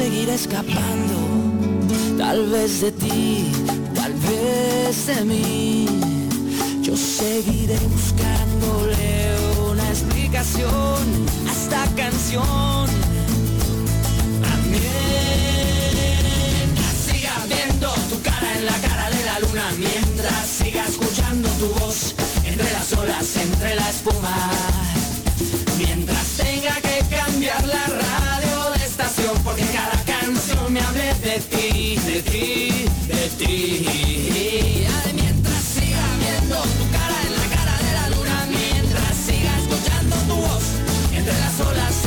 seguiré escapando, tal vez de ti, tal vez de mí. Yo seguiré buscándole una explicación a esta canción. Mientras siga viendo tu cara en la cara de la luna, mientras siga escuchando tu voz entre las olas, entre la espuma, mientras tenga que cambiar la radio no me hables de ti, de ti, de ti. Mientras siga viendo tu cara en la cara de la luna, mientras siga escuchando tu voz entre las olas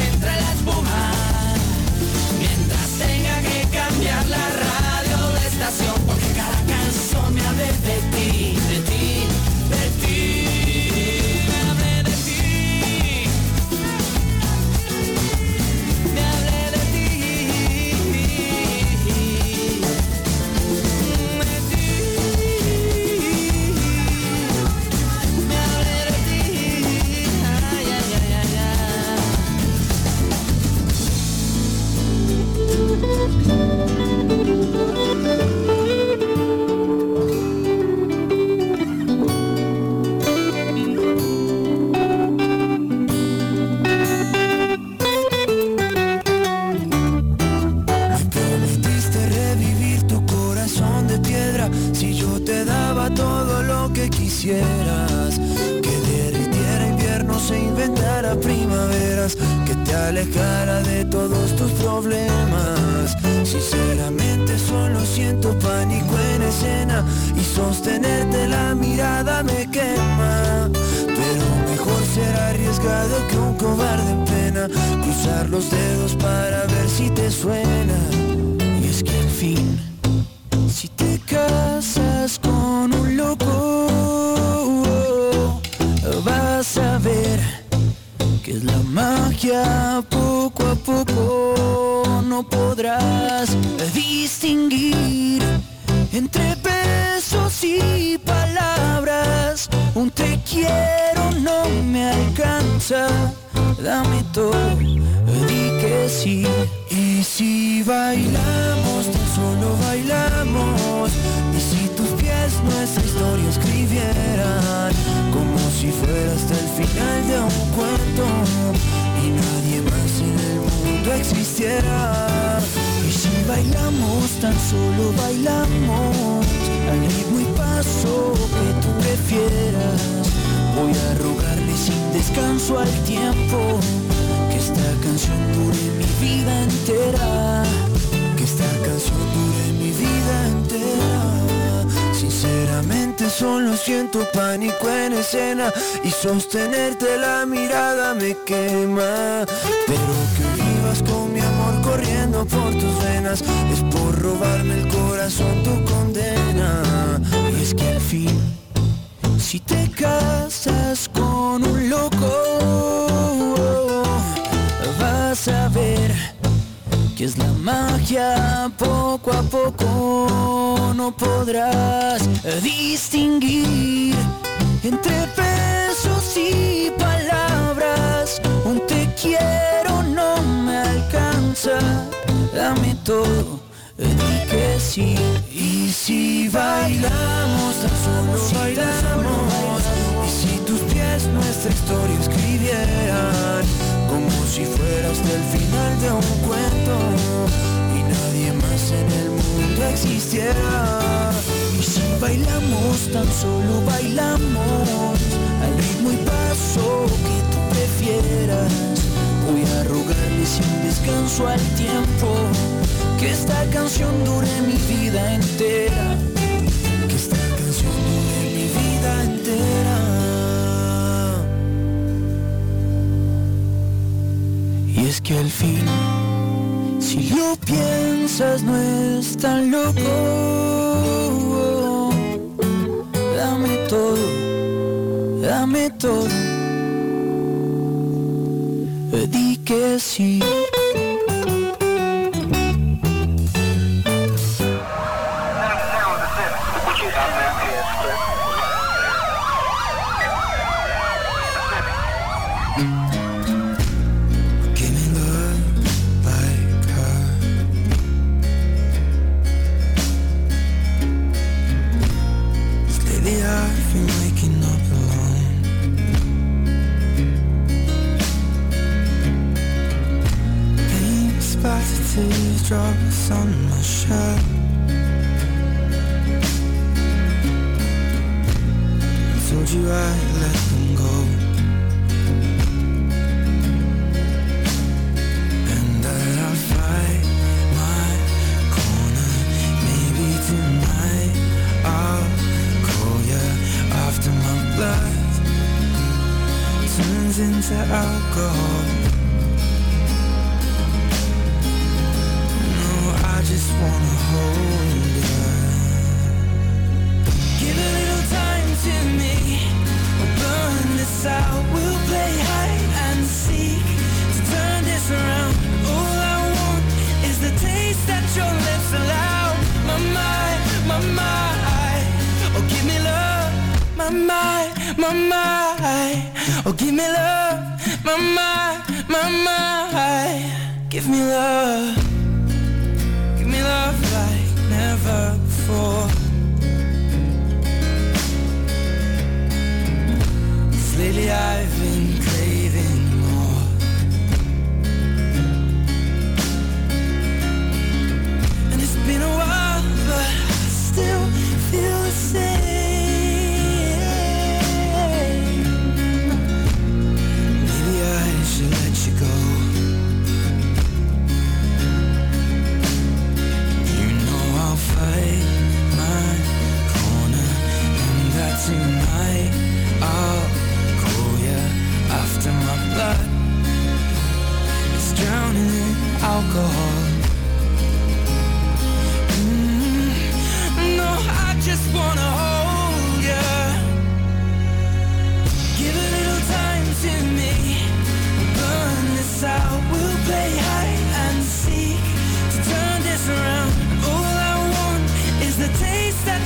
quisieras Que derritiera inviernos e inventara primaveras Que te alejara de todos tus problemas. Sinceramente solo siento pánico en escena Y sostenerte la mirada me quema. Pero mejor será arriesgado que un cobarde en pena. Cruzar los dedos para ver si te suena. Y es que en fin ya poco a poco no podrás distinguir entre besos y palabras. Un te quiero no me alcanza, dame todo, di que sí. Y si bailamos, tan solo bailamos. Y si tus pies nuestra historia escribieran, como si fuera hasta el final de un cuento mundo existiera. Y si bailamos, tan solo bailamos al ritmo y paso que tú prefieras. Voy a rogarle sin descanso al tiempo que esta canción dure mi vida entera. Que esta canción dure mi vida entera. Sinceramente solo siento pánico en escena y sostenerte la mirada me quema. Pero que vivas con mi amor corriendo por tus venas. Es por robarme el corazón tu condena. Y es que al fin, si te casas con un loco, vas a ver que es la magia poco a poco. No podrás distinguir entre besos y palabras un te quiero alcanza dame todo di que sí y si bailamos tan solo bailamos y si tus pies nuestra historia escribieran como si fuera hasta el final de un cuento y nadie más en el mundo existiera. Y si bailamos, tan solo bailamos al ritmo y paso que tú prefieras. Voy a rogarle sin descanso al tiempo que esta canción dure mi vida entera. Que esta canción dure mi vida entera. Y es que al fin, si lo piensas, no es tan loco. Dame todo, dame todo. Di turns into alcohol. No, I just wanna hold you. Give a little time to me. We'll burn this out. We'll play hide and seek to turn this around. All I want is the taste that your lips allow. My mind, my mind. Oh, give me love. My mind, my mind. Oh, give me love. My mind, my mind. Give me love. Give me love like never before. 'Cause lately I've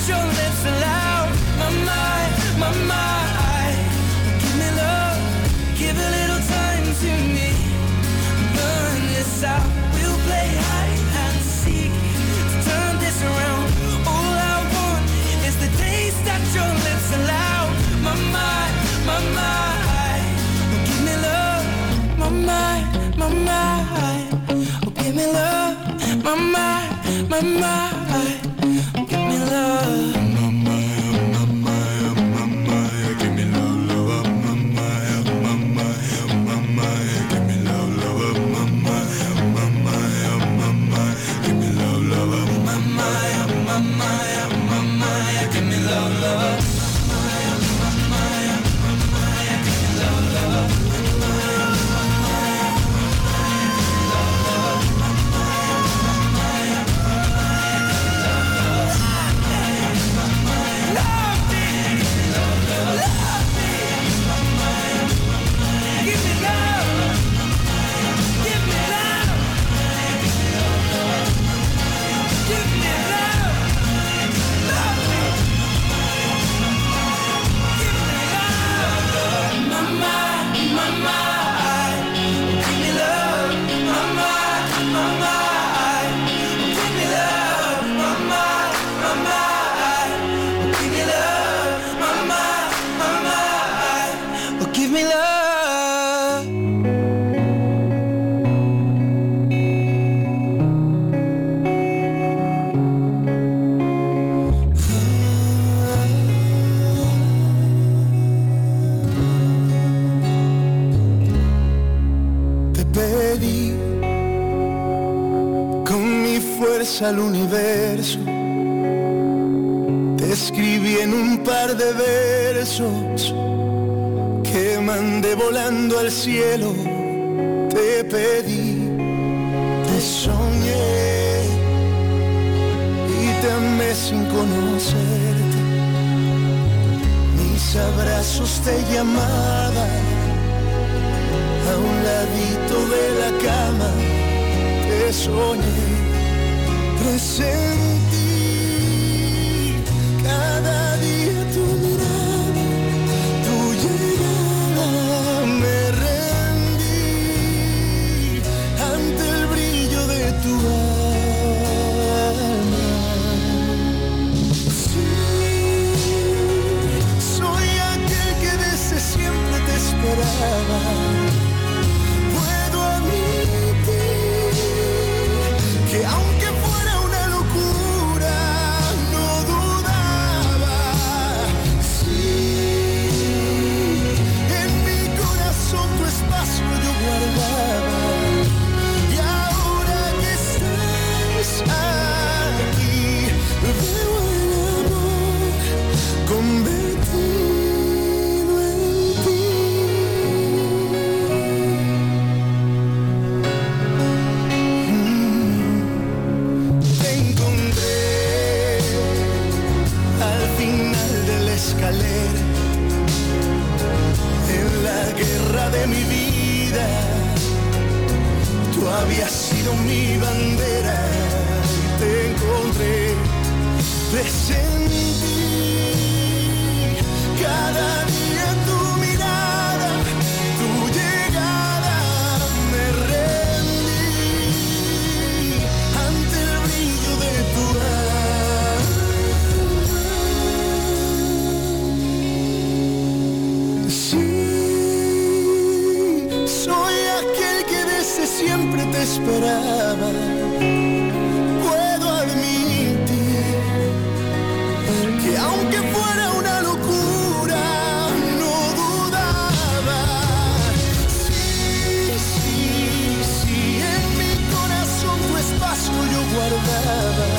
your lips aloud. My, my, my, my. Give me love, give a little time to me. Burn this out, we'll play hide and seek. To turn this around, all I want is the taste that your lips allow. My, my, my, my. Give me love, my, my, my, my. Give me love, my, my, my, my. Volando al cielo. Te pedí, te soñé y te amé sin conocerte. Mis abrazos te llamaban a un ladito de la cama. Te soñé Sentí love. lover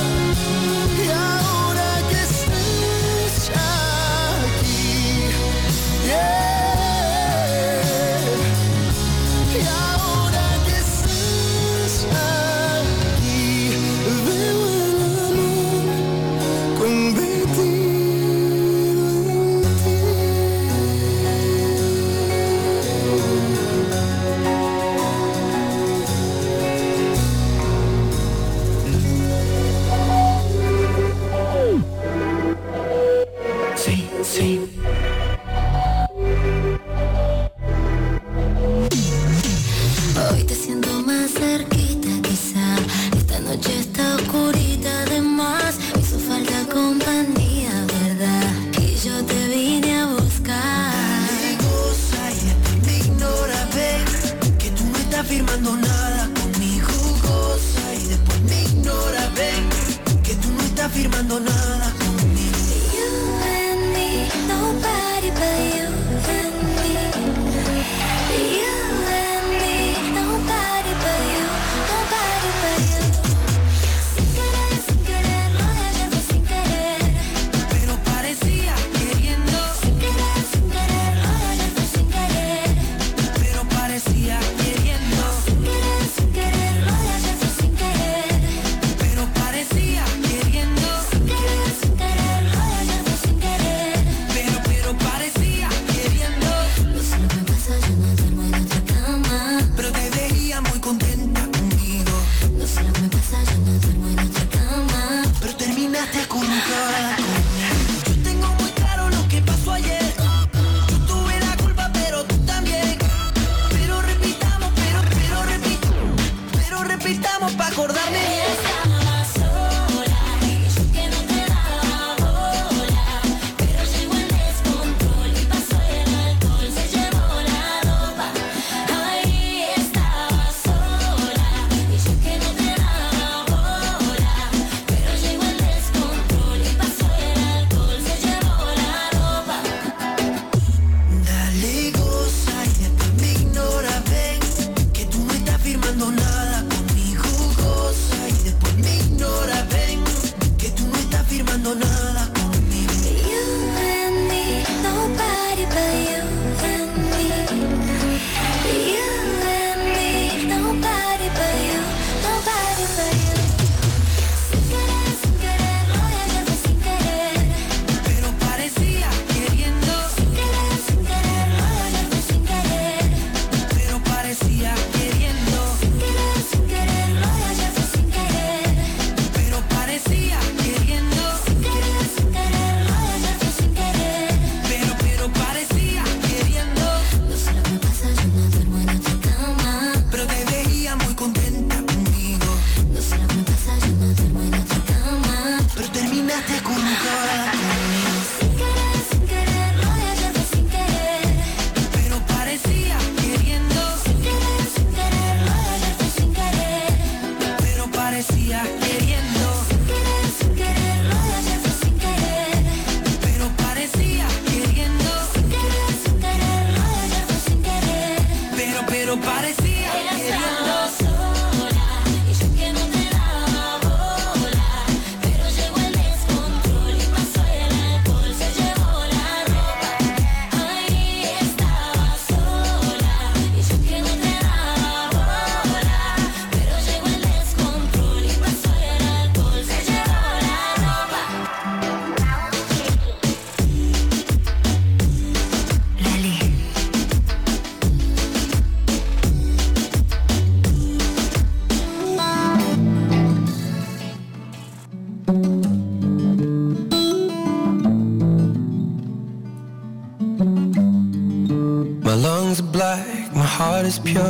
pure.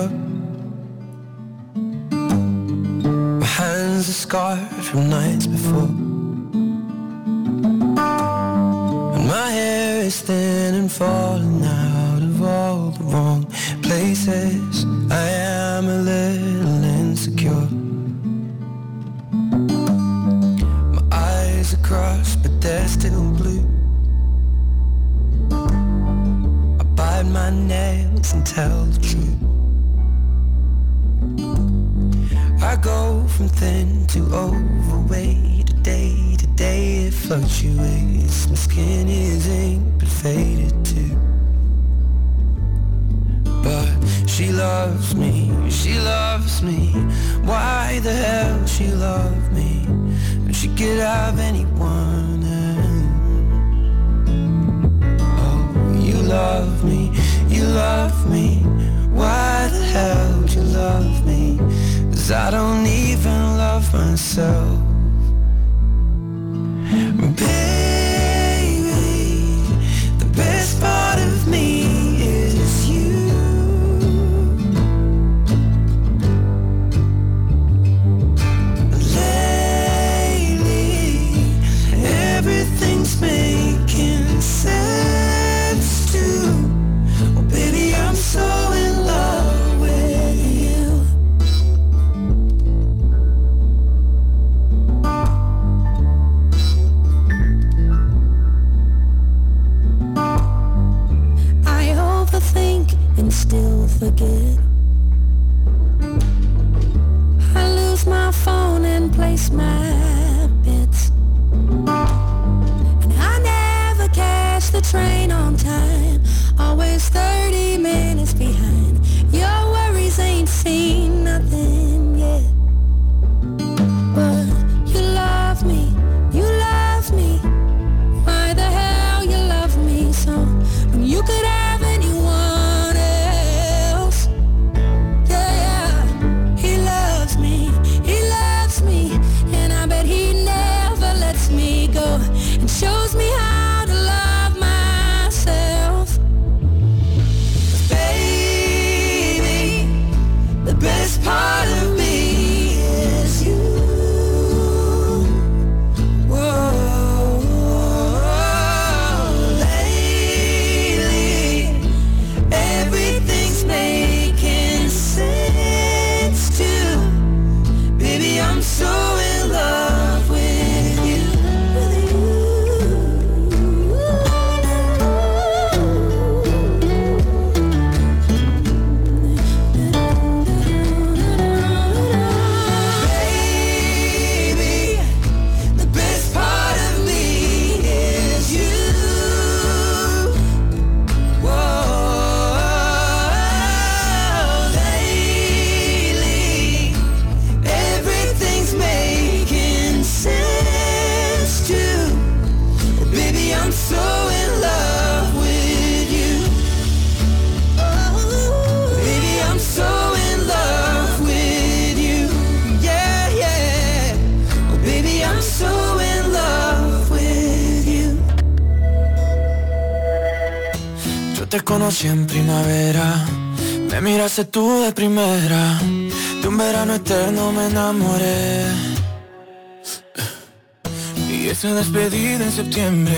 Septiembre,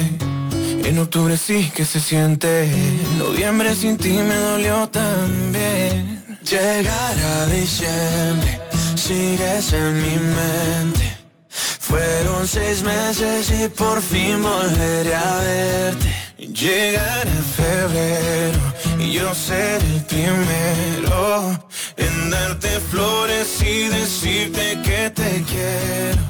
en octubre sí que se siente, noviembre sin ti me dolió también. Llegar a diciembre, sigues en mi mente. Fueron seis meses y por fin volveré a verte. Llegar a febrero y yo ser el primero en darte flores y decirte que te quiero.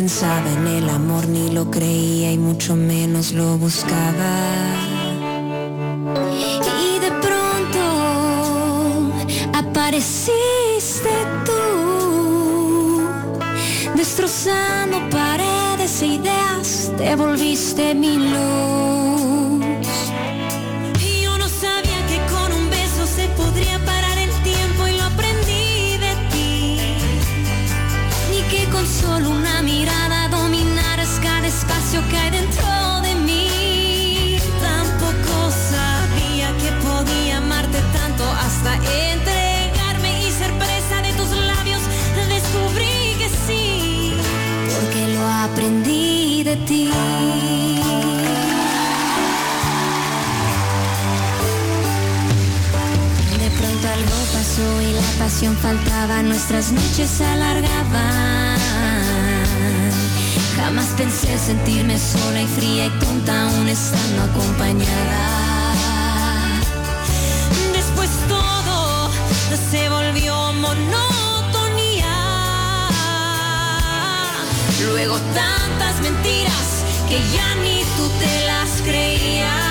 Pensaba en el amor ni lo creía y mucho menos lo buscaba. Y de pronto apareciste tú, destrozando paredes e ideas, te volviste mi luz. Que hay dentro de mí. Tampoco sabía que podía amarte tanto hasta entregarme y ser presa de tus labios. Descubrí que sí, porque lo aprendí de ti. De pronto algo pasó y la pasión faltaba, nuestras noches se alargaban. Pensé sentirme sola y fría y tonta aún estando acompañada. Después todo se volvió monotonía. Luego tantas mentiras que ya ni tú te las creías.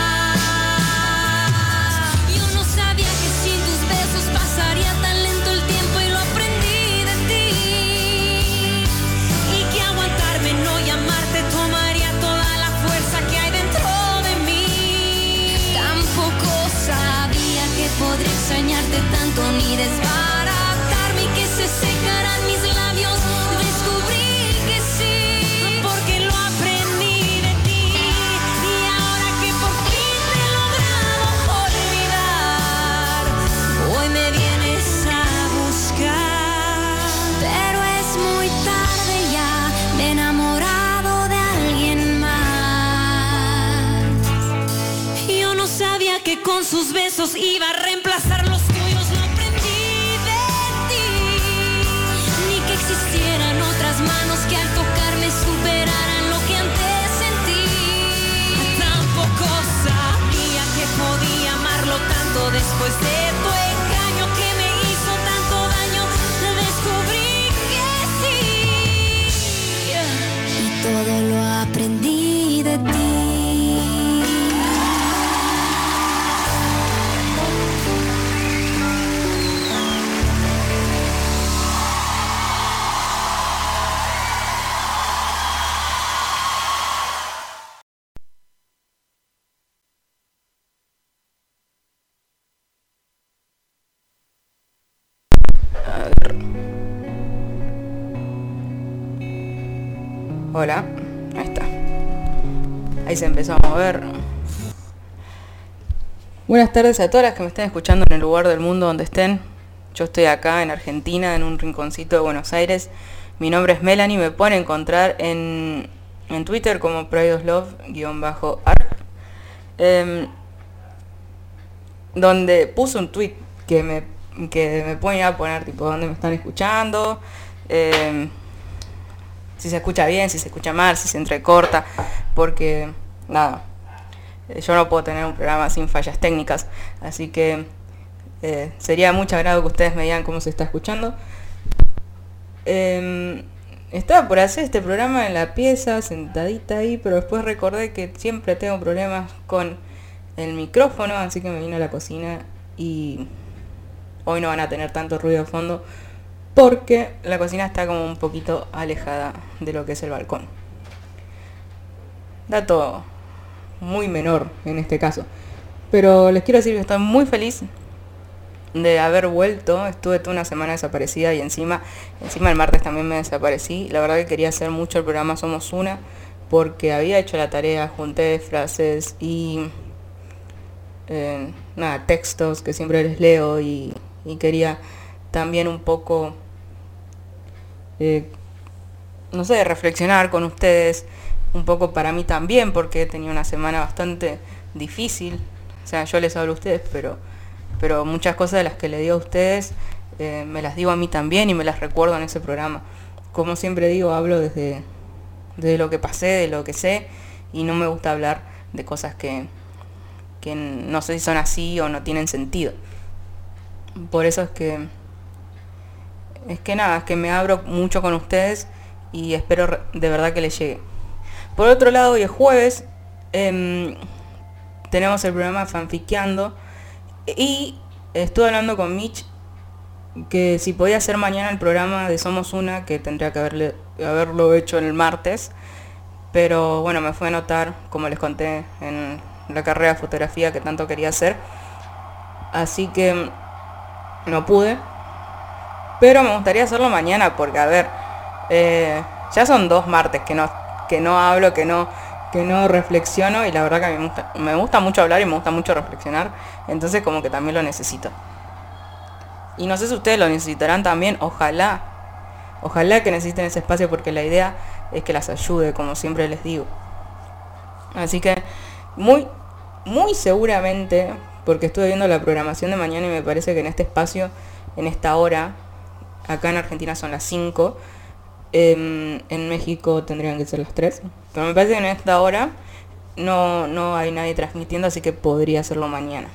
Tanto ni desbaratarme y que se secaran mis labios. Descubrí que sí, porque lo aprendí de ti. Y ahora que por fin te he logrado olvidar, hoy me vienes a buscar. Pero es muy tarde ya, me he enamorado de alguien más. Yo no sabía que con sus besos iba a Buenas tardes a todas las que me estén escuchando en el lugar del mundo donde estén. Yo estoy acá en Argentina, en un rinconcito de Buenos Aires. Mi nombre es Melanie, me pueden encontrar en, en Twitter como prideoslove-art. Em, donde puse un tweet que me, que me ponía a poner tipo dónde me están escuchando. em, si se escucha bien, si se escucha mal, si se entrecorta, porque nada, eh, yo no puedo tener un programa sin fallas técnicas, así que eh, sería mucho agrado que ustedes me digan cómo se está escuchando. Em, estaba por hacer este programa en la pieza, sentadita ahí, pero después recordé que siempre tengo problemas con el micrófono, así que me vine a la cocina y hoy no van a tener tanto ruido de fondo porque la cocina está como un poquito alejada de lo que es el balcón. Dato muy menor en este caso. Pero les quiero decir que estoy muy feliz de haber vuelto. Estuve toda una semana desaparecida y encima, encima el martes también me desaparecí. La verdad que quería hacer mucho el programa Somos Una porque había hecho la tarea, junté frases y eh, nada, textos que siempre les leo y, quería también un poco, eh, no sé, reflexionar con ustedes, un poco para mí también, porque he tenido una semana bastante difícil. O sea, yo les hablo a ustedes, pero, pero muchas cosas de las que le digo a ustedes eh, me las digo a mí también y me las recuerdo en ese programa. Como siempre digo, hablo desde, desde lo que pasé, de lo que sé, y no me gusta hablar de cosas que, que no sé si son así o no tienen sentido. Por eso es que es que nada, es que me abro mucho con ustedes y espero de verdad que les llegue. Por otro lado, hoy es jueves, em, tenemos el programa Fanfiqueando y estuve hablando con Mitch que si podía hacer mañana el programa de Somos Una, que tendría que haberle, haberlo hecho el martes, pero bueno, me fue a notar, como les conté, en la carrera de fotografía que tanto quería hacer, así que no pude, pero me gustaría hacerlo mañana, porque a ver, eh, ya son dos martes que no, que no hablo, que no, que no reflexiono, y la verdad que a mí me gusta, me gusta mucho hablar y me gusta mucho reflexionar, entonces como que también lo necesito. Y no sé si ustedes lo necesitarán también, ojalá. Ojalá que necesiten ese espacio porque la idea es que las ayude, como siempre les digo. Así que muy, muy seguramente, porque estuve viendo la programación de mañana y me parece que en este espacio, en esta hora, acá en Argentina son las 5, em, en México tendrían que ser las 3, pero me parece que en esta hora no, no hay nadie transmitiendo, así que podría hacerlo mañana.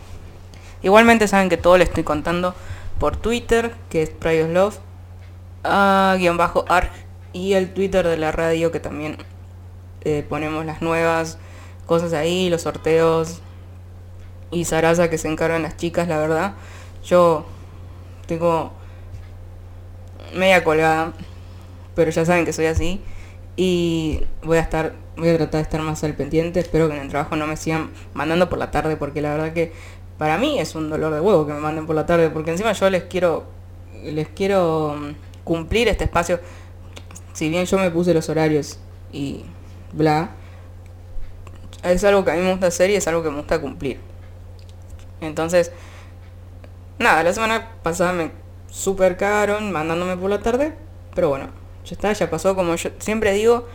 Igualmente saben que todo le estoy contando por Twitter, que es Prios Love, ah, guion bajo arg, y el Twitter de la radio, que también eh, ponemos las nuevas cosas ahí, los sorteos, y Sarasa que se encargan las chicas, la verdad. Yo tengo media colgada, pero ya saben que soy así, y voy a estar, voy a tratar de estar más al pendiente, espero que en el trabajo no me sigan mandando por la tarde, porque la verdad que para mí es un dolor de huevo que me manden por la tarde, porque encima yo les quiero, les quiero mm, cumplir este espacio. Si bien yo me puse los horarios y bla, es algo que a mí me gusta hacer y es algo que me gusta cumplir. Entonces, nada, la semana pasada me super cagaron mandándome por la tarde, pero bueno, ya está, ya pasó, como yo siempre digo,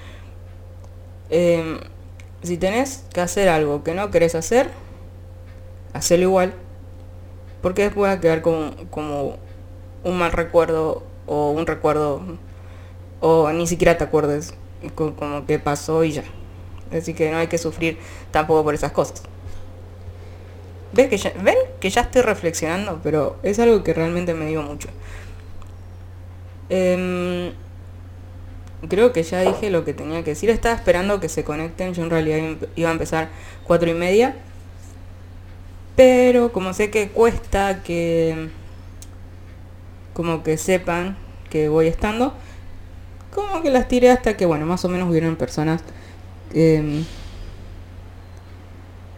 em, si tenés que hacer algo que no querés hacer, hacelo igual. Porque después va a quedar como, un mal recuerdo o un recuerdo o ni siquiera te acuerdes co- como que pasó y ya. Así que no hay que sufrir tampoco por esas cosas. ¿Ven que, ya, ¿Ven que ya estoy reflexionando? Pero es algo que realmente me digo mucho. Em, creo que ya dije lo que tenía que decir. Estaba esperando que se conecten. Yo en realidad iba a empezar cuatro y media. Pero como sé que cuesta que como que sepan que voy estando, como que las tiré hasta que bueno, más o menos hubieron personas em,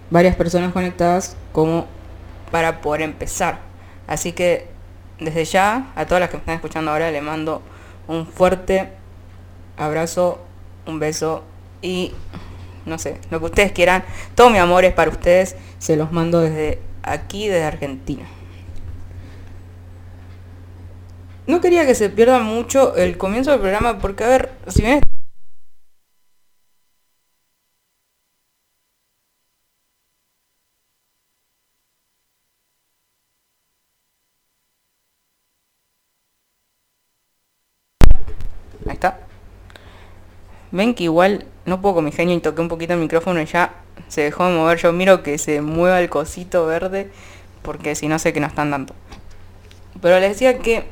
varias personas conectadas como para poder empezar. Así que desde ya a todas las que me están escuchando ahora le mando un fuerte abrazo, un beso y no sé, lo que ustedes quieran. Todo mi amor es para ustedes. Se los mando desde aquí, desde Argentina. No quería que se pierda mucho el comienzo del programa porque, a ver, si bien... Ahí está. Ven que igual no puedo con mi genio y toqué un poquito el micrófono y ya se dejó de mover. Yo miro que se mueva el cosito verde porque si no sé que no están dando. Pero les decía que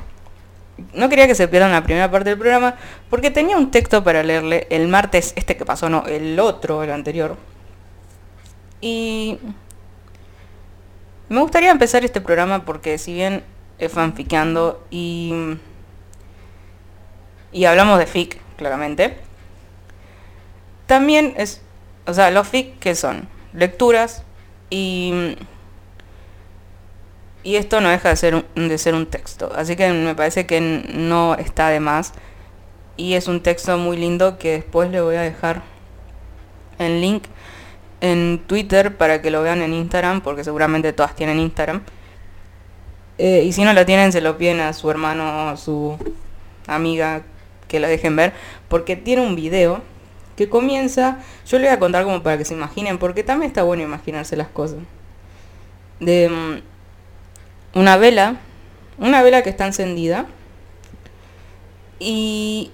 no quería que se pierdan la primera parte del programa porque tenía un texto para leerle el martes, este que pasó, no, el otro, el anterior. Y me gustaría empezar este programa porque si bien es fanfiqueando y y hablamos de fic, claramente. También es, o sea, los fic que son lecturas y y esto no deja de ser un, de ser un texto, así que me parece que no está de más y es un texto muy lindo que después le voy a dejar el link en Twitter para que lo vean en Instagram, porque seguramente todas tienen Instagram. Eh, y si no lo tienen, se lo piden a su hermano o a su amiga que lo dejen ver, porque tiene un video que comienza, yo le voy a contar como para que se imaginen, porque también está bueno imaginarse las cosas. De mm, una vela, una vela que está encendida, y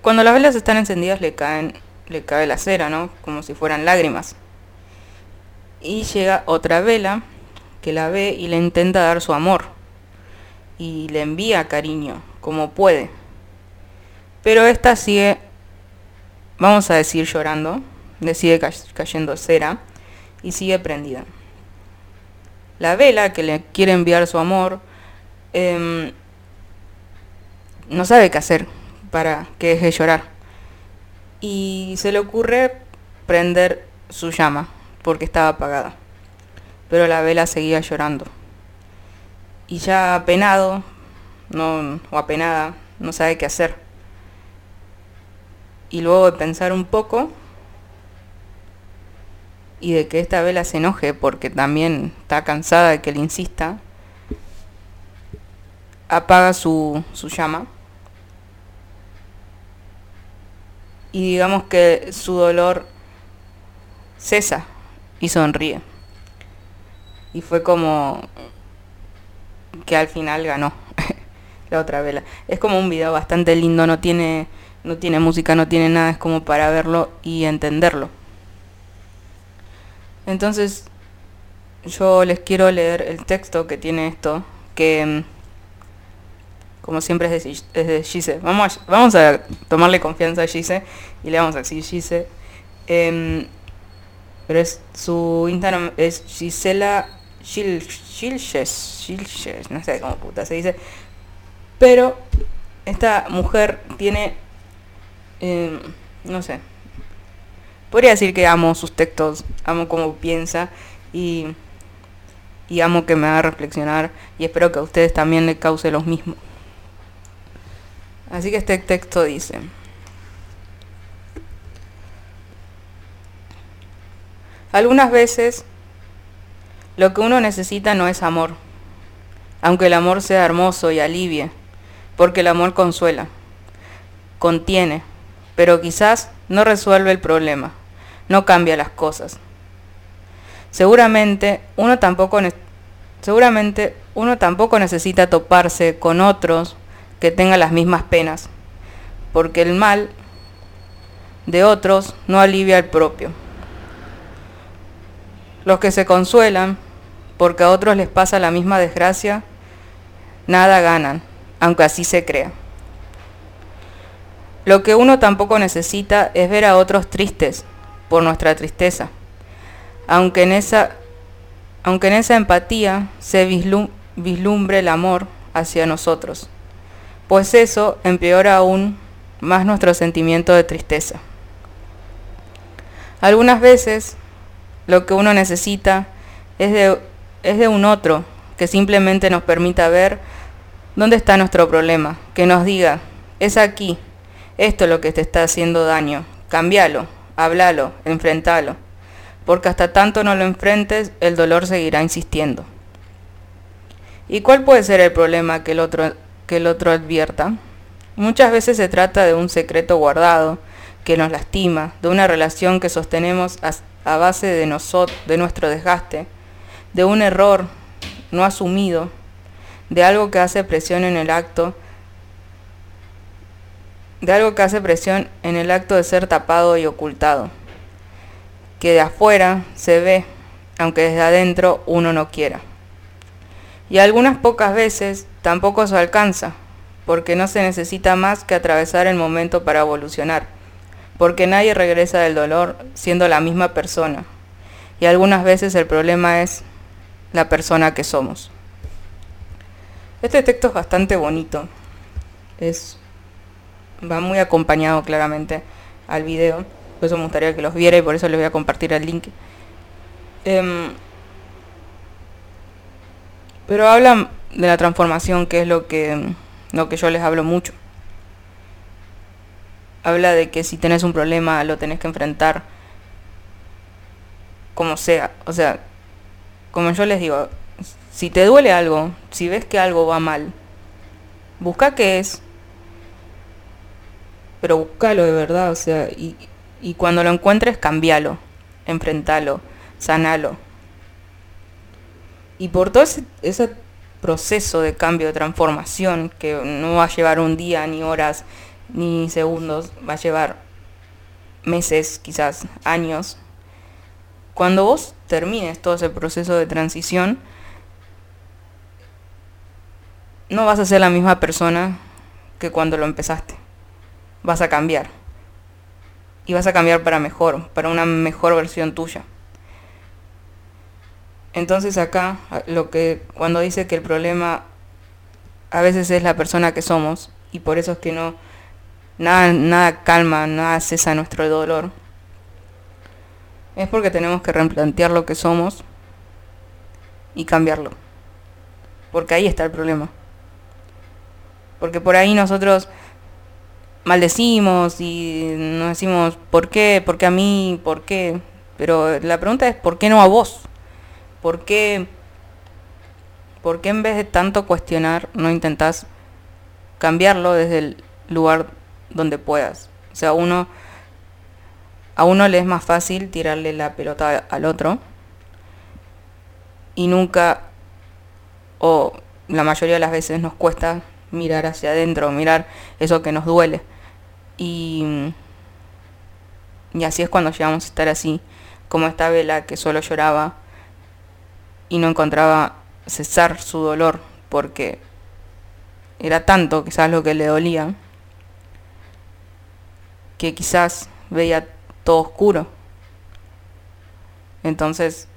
cuando las velas están encendidas le caen, le cae la cera, ¿no? Como si fueran lágrimas. Y llega otra vela que la ve y le intenta dar su amor. y le envía cariño como puede. Pero esta sigue, vamos a decir llorando, le sigue ca- cayendo cera y sigue prendida. La vela que le quiere enviar su amor em, no sabe qué hacer para que deje de llorar. Y se le ocurre prender su llama porque estaba apagada. Pero la vela seguía llorando. Y ya apenado, no, o apenada, no sabe qué hacer. Y luego de pensar un poco y de que esta vela se enoje porque también está cansada de que le insista, apaga su, su llama y digamos que su dolor cesa y sonríe. Y fue como que al final ganó la otra vela. Es como un video bastante lindo, no tiene no tiene música, no tiene nada, es como para verlo y entenderlo. Entonces, yo les quiero leer el texto que tiene esto, que mm, como siempre es de, es de Gise. Vamos a, vamos a tomarle confianza a Gise y le vamos a decir Gise. Em, pero es su Instagram es Gisela Gil- Gilches, Gilches, no sé cómo puta se dice. Pero esta mujer tiene, em, no sé, podría decir que amo sus textos, amo cómo piensa y, y amo que me haga reflexionar y espero que a ustedes también les cause los mismos. Así que este texto dice, algunas veces lo que uno necesita no es amor, aunque el amor sea hermoso y alivie, porque el amor consuela, contiene, pero quizás no resuelve el problema, no cambia las cosas. Seguramente uno tampoco seguramente uno tampoco necesita toparse con otros que tengan las mismas penas, porque el mal de otros no alivia el propio. Los que se consuelan porque a otros les pasa la misma desgracia, nada ganan, aunque así se crea. Lo que uno tampoco necesita es ver a otros tristes por nuestra tristeza, aunque en esa, aunque en esa empatía se vislum- vislumbre el amor hacia nosotros, pues eso empeora aún más nuestro sentimiento de tristeza. Algunas veces lo que uno necesita es de, es de un otro que simplemente nos permita ver dónde está nuestro problema, que nos diga, es aquí, esto es lo que te está haciendo daño, cambialo, háblalo, enfrentalo, porque hasta tanto no lo enfrentes, el dolor seguirá insistiendo. ¿Y cuál puede ser el problema que el otro, que el otro advierta? Muchas veces se trata de un secreto guardado que nos lastima, de una relación que sostenemos a, a base de, nosot- de nuestro desgaste, de un error no asumido, de algo que hace presión en el acto, de algo que hace presión en el acto de ser tapado y ocultado, que de afuera se ve, aunque desde adentro uno no quiera. Y algunas pocas veces tampoco se alcanza, porque no se necesita más que atravesar el momento para evolucionar, porque nadie regresa del dolor siendo la misma persona, y algunas veces el problema es la persona que somos. Este texto es bastante bonito, es va muy acompañado claramente al video, por eso me gustaría que los viera y por eso les voy a compartir el link. Em, pero hablan de la transformación, que es lo que, lo que yo les hablo mucho. Habla de que si tenés un problema lo tenés que enfrentar como sea. O sea, como yo les digo, si te duele algo, si ves que algo va mal, busca qué es. Pero búscalo de verdad, o sea, y, y cuando lo encuentres, cambialo, enfrentalo, sanalo. Y por todo ese, ese proceso de cambio, de transformación, que no va a llevar un día, ni horas, ni segundos, va a llevar meses, quizás años. Cuando vos termines todo ese proceso de transición, no vas a ser la misma persona que cuando lo empezaste. Vas a cambiar. Y vas a cambiar para mejor, para una mejor versión tuya. Entonces acá lo que cuando dice que el problema a veces es la persona que somos y por eso es que no nada nada calma, nada cesa nuestro dolor. Es porque tenemos que replantear lo que somos y cambiarlo. Porque ahí está el problema. Porque por ahí nosotros maldecimos y nos decimos, ¿por qué? ¿Por qué a mí? ¿Por qué? Pero la pregunta es, ¿por qué no a vos? ¿Por qué, ¿Por qué en vez de tanto cuestionar no intentas cambiarlo desde el lugar donde puedas? O sea, uno a uno le es más fácil tirarle la pelota al otro y nunca o la mayoría de las veces nos cuesta mirar hacia adentro, mirar eso que nos duele. Y, y así es cuando llegamos a estar así, como esta vela que solo lloraba y no encontraba cesar su dolor porque era tanto quizás lo que le dolía que quizás veía todo oscuro. Entonces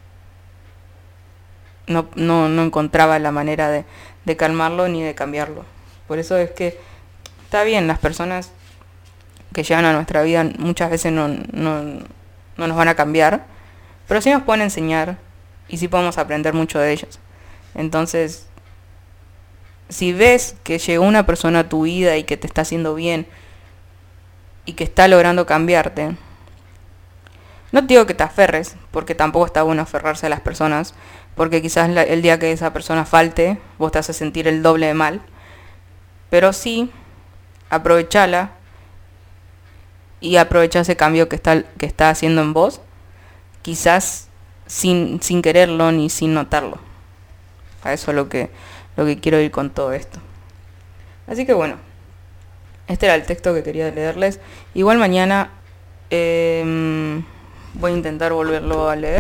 no, no, no encontraba la manera de, de, calmarlo ni de cambiarlo. Por eso es que está bien, las personas que llegan a nuestra vida muchas veces no, no, no nos van a cambiar, pero sí nos pueden enseñar y sí podemos aprender mucho de ellos. Entonces, si ves que llegó una persona a tu vida y que te está haciendo bien y que está logrando cambiarte, no te digo que te aferres, porque tampoco está bueno aferrarse a las personas, porque quizás el día que esa persona falte, vos te haces sentir el doble de mal, pero sí, aprovechala y aprovecha ese cambio que está, que está haciendo en vos, quizás sin, sin quererlo ni sin notarlo. A eso es lo que, lo que quiero ir con todo esto. Así que bueno, este era el texto que quería leerles. Igual mañana eh, voy a intentar volverlo a leer.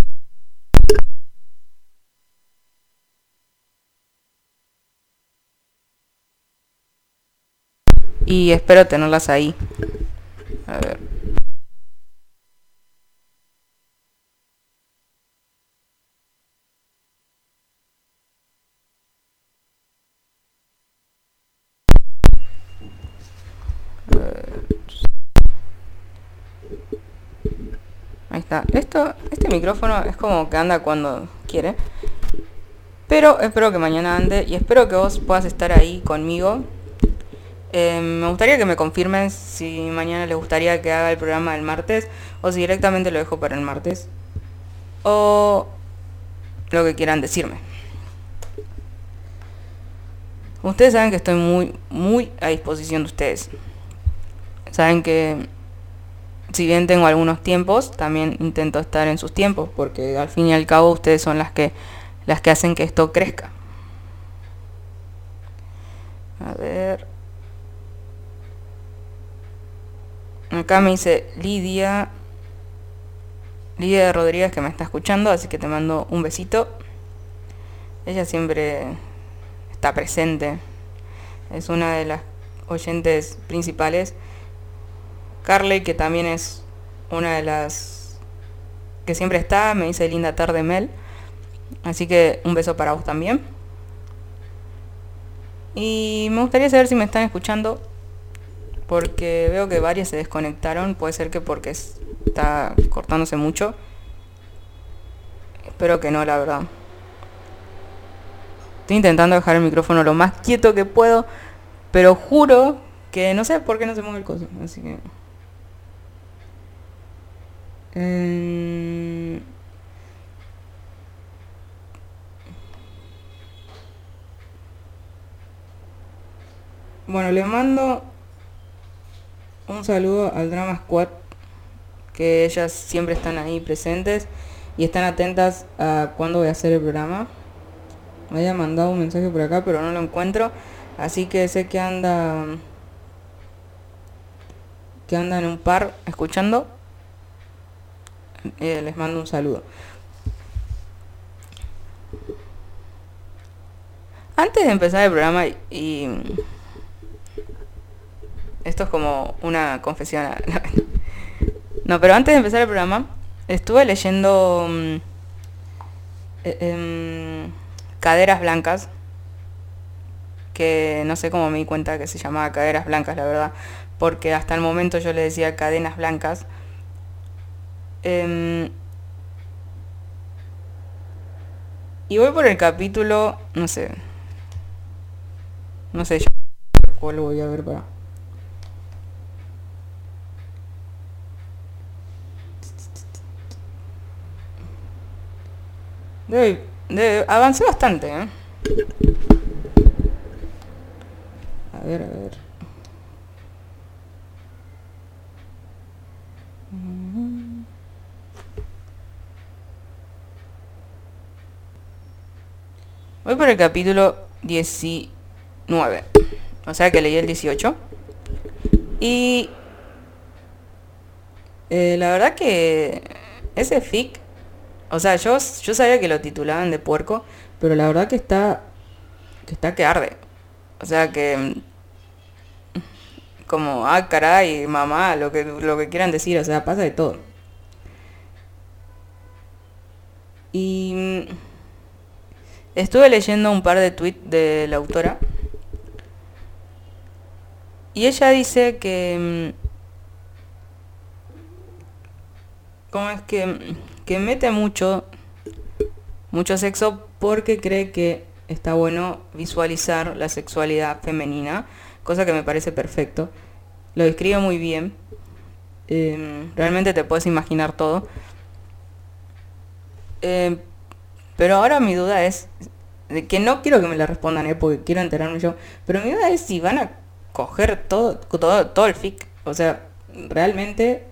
Y espero tenerlas ahí. A ver. Ahí está. Esto, este micrófono es como que anda cuando quiere. Pero espero que mañana ande y espero que vos puedas estar ahí conmigo. Eh, me gustaría que me confirmen si mañana les gustaría que haga el programa el martes o si directamente lo dejo para el martes. O lo que quieran decirme. Ustedes saben que estoy muy, muy a disposición de ustedes. Saben que si bien tengo algunos tiempos, también intento estar en sus tiempos, porque al fin y al cabo ustedes son las que las que hacen que esto crezca. A ver. Acá me dice Lidia. Lidia Rodríguez que me está escuchando, así que te mando un besito. Ella siempre está presente. Es una de las oyentes principales. Carly, que también es una de las que siempre está, me dice linda tarde Mel. Así que un beso para vos también. Y me gustaría saber si me están escuchando, porque veo que varias se desconectaron, puede ser que porque está cortándose mucho. Espero que no, la verdad. Estoy intentando dejar el micrófono lo más quieto que puedo, pero juro que no sé por qué no se mueve el coso, así que... Eh... Bueno, le mando un saludo al Drama Squad, que ellas siempre están ahí presentes y están atentas a cuándo voy a hacer el programa. Me había mandado un mensaje por acá, pero no lo encuentro. Así que sé que anda que andan un par escuchando. Eh, les mando un saludo. Antes de empezar el programa y... Esto es como una confesión. a- No, pero antes de empezar el programa, estuve leyendo mm, eh, em, Caderas Blancas, que no sé cómo me di cuenta que se llamaba Caderas Blancas, la verdad, porque hasta el momento yo le decía Cadenas Blancas. Em, y voy por el capítulo, no sé, no sé, yo cuál voy a ver para... Debe, debe- avancé bastante, ¿eh? A ver, a ver. Voy por el capítulo 19. O sea que leí el 18. Y... eh, la verdad que ese fic... O sea, yo, yo sabía que lo titulaban de puerco, pero la verdad que está... Que está que arde. O sea que... Como, ah, caray, mamá, lo que, lo que quieran decir, o sea, pasa de todo. Y... mm, Estuve leyendo un par de tweets de la autora. Y ella dice que... mm, ¿Cómo es que, mm, que mete mucho, mucho sexo porque cree que está bueno visualizar la sexualidad femenina, cosa que me parece perfecto. Lo describe muy bien. Em, realmente te puedes imaginar todo. Em, pero ahora mi duda es, de que no quiero que me la respondan, eh, porque quiero enterarme yo, pero mi duda es si van a coger todo, todo, todo el fic. O sea, realmente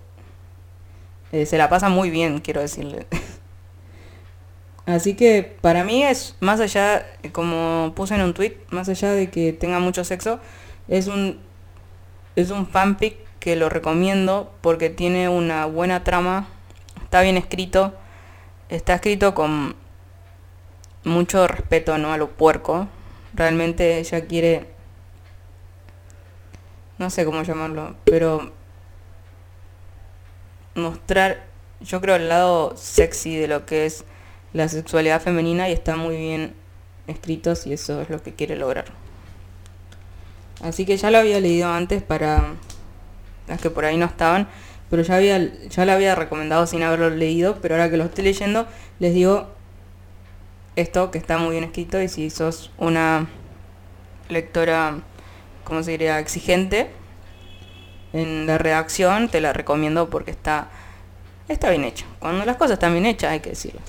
eh, se la pasa muy bien, quiero decirle. Así que para mí es, más allá, eh, como puse en un tweet, más allá de que tenga mucho sexo, es un, es un fanfic que lo recomiendo porque tiene una buena trama, está bien escrito, está escrito con mucho respeto ¿no? a lo puerco. Realmente ella quiere, no sé cómo llamarlo, pero mostrar, yo creo, el lado sexy de lo que es la sexualidad femenina y está muy bien escrito si eso es lo que quiere lograr. Así que ya lo había leído antes para las que por ahí no estaban, pero ya había ya lo había recomendado sin haberlo leído, pero ahora que lo estoy leyendo les digo esto que está muy bien escrito y si sos una lectora, ¿cómo se diría?, exigente en la redacción, te la recomiendo porque está está bien hecho. Cuando las cosas están bien hechas hay que decirlo.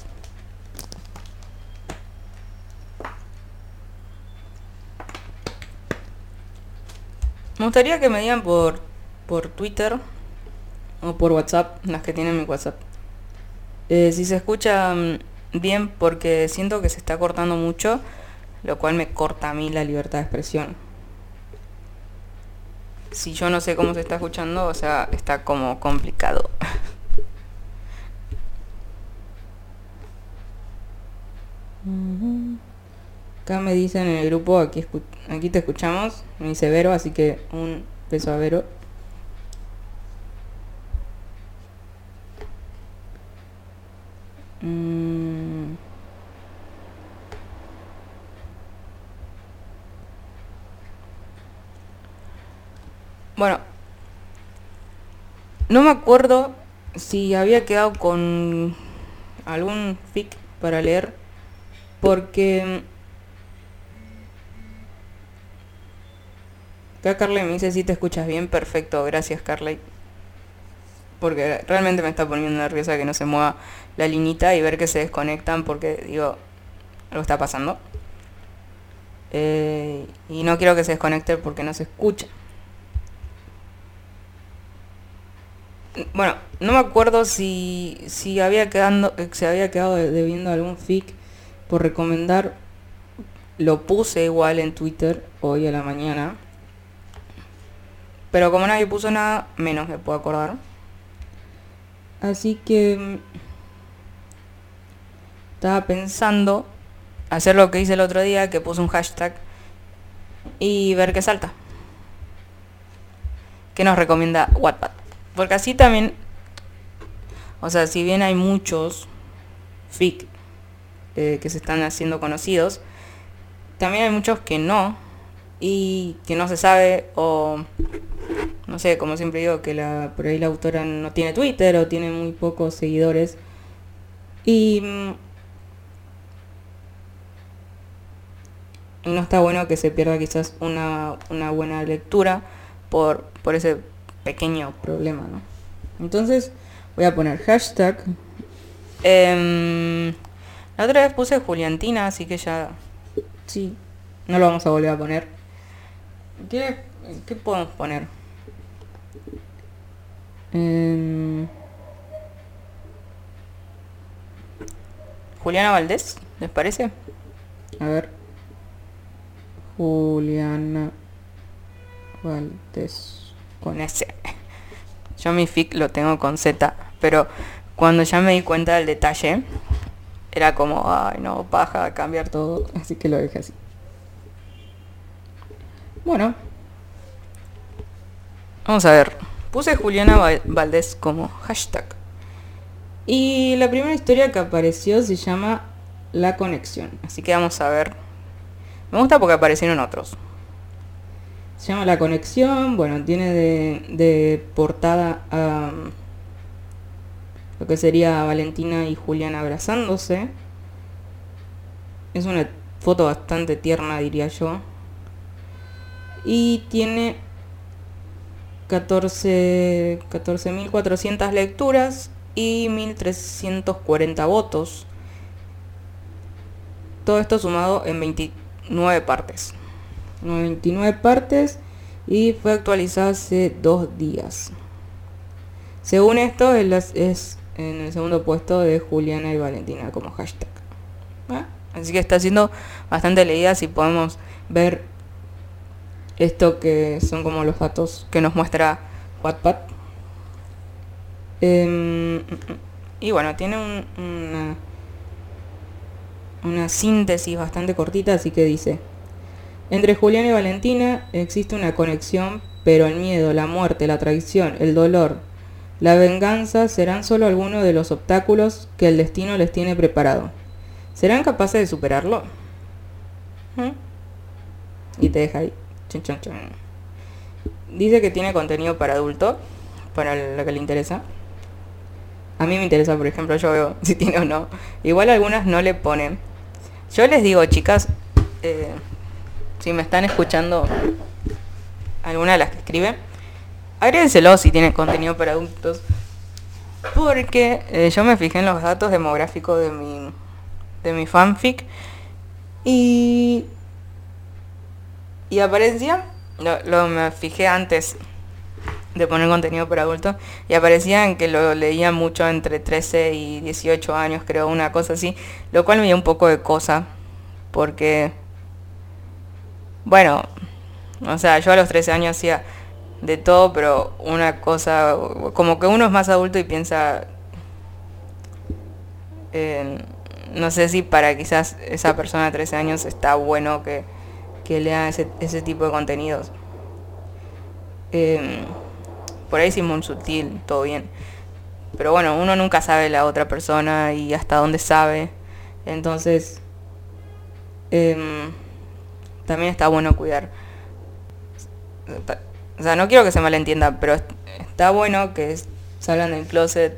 Me gustaría que me digan por, por Twitter o por WhatsApp, las que tienen mi WhatsApp. Eh, si se escucha mm, bien, porque siento que se está cortando mucho, lo cual me corta a mí la libertad de expresión. Si yo no sé cómo se está escuchando, o sea, está como complicado. Acá me dicen en el grupo, aquí, aquí te escuchamos, me dice Vero, así que un beso a Vero. Mm. Bueno, no me acuerdo si había quedado con algún fic para leer, porque acá Carly me dice si te escuchas bien, perfecto, gracias Carly. Porque realmente me está poniendo nerviosa que no se mueva la linita y ver que se desconectan porque digo, algo está pasando. Eh, y no quiero que se desconecte porque no se escucha. Bueno, no me acuerdo si, si había quedando, se había quedado de- debiendo algún fic por recomendar. Lo puse igual en Twitter hoy a la mañana. Pero como nadie puso nada, menos me puedo acordar. Así que mm, estaba pensando hacer lo que hice el otro día, que puse un hashtag y ver qué salta. ¿Qué nos recomienda Wattpad? Porque así también, o sea, si bien hay muchos fic eh, que se están haciendo conocidos, también hay muchos que no y que no se sabe o no sé, como siempre digo, que por ahí la autora no tiene Twitter o tiene muy pocos seguidores. Y mm, no está bueno que se pierda quizás una, una buena lectura por, por ese pequeño problema, ¿no? Entonces voy a poner hashtag. Em, la otra vez puse Juliantina, así que ya... Sí, no lo vamos a volver a poner. ¿Qué, qué podemos poner? Em, Juliana Valdés, ¿les parece? A ver. Juliana Valdés. Con S. Yo mi fic lo tengo con Z, pero cuando ya me di cuenta del detalle, era como, ay no, paja cambiar todo, así que lo dejé así. Bueno. Vamos a ver. Puse Juliana Val- Valdés como hashtag. Y la primera historia que apareció se llama La Conexión. Así que vamos a ver. Me gusta porque aparecieron otros. Se llama La Conexión. Bueno, tiene de, portada a lo que sería Valentina y Juliana abrazándose. Es una foto bastante tierna, diría yo. Y tiene 14 14.400 lecturas y 1.340 votos. Todo esto sumado en 29 partes. 29 partes y fue actualizado hace dos días. Según esto, es en el segundo puesto de Juliana y Valentina como hashtag. Ah, Así que está siendo bastante leída si podemos ver esto que son como los datos que nos muestra Wattpad. Em, y bueno, tiene un- una, una síntesis bastante cortita, así que dice, entre Julián y Valentina existe una conexión, pero el miedo, la muerte, la traición, el dolor, la venganza serán solo algunos de los obstáculos que el destino les tiene preparado. ¿Serán capaces de superarlo? ¿Mm? Y te deja ahí. Chun, chun, chun. Dice que tiene contenido para adulto, para lo que le interesa. A mí me interesa, por ejemplo, yo veo si tiene o no. Igual algunas no le ponen. Yo les digo, chicas, eh, si me están escuchando alguna de las que escribe, agrégenselo si tienen contenido para adultos. Porque eh, yo me fijé en los datos demográficos de mi, de mi fanfic y, y aparecía, lo, lo me fijé antes de poner contenido para adultos y aparecían que lo leía mucho entre 13 y 18 años, creo, una cosa así, lo cual me dio un poco de cosa porque bueno, o sea, yo a los 13 años hacía de todo, pero una cosa, como que uno es más adulto y piensa, en- no sé si para quizás esa persona de 13 años está bueno que, que lea ese, ese tipo de contenidos. Em, por ahí Simón Sutil, todo bien. Pero bueno, uno nunca sabe la otra persona y hasta dónde sabe. Entonces, em, también está bueno cuidar. O sea, no quiero que se malentienda, pero est- está bueno que salgan del closet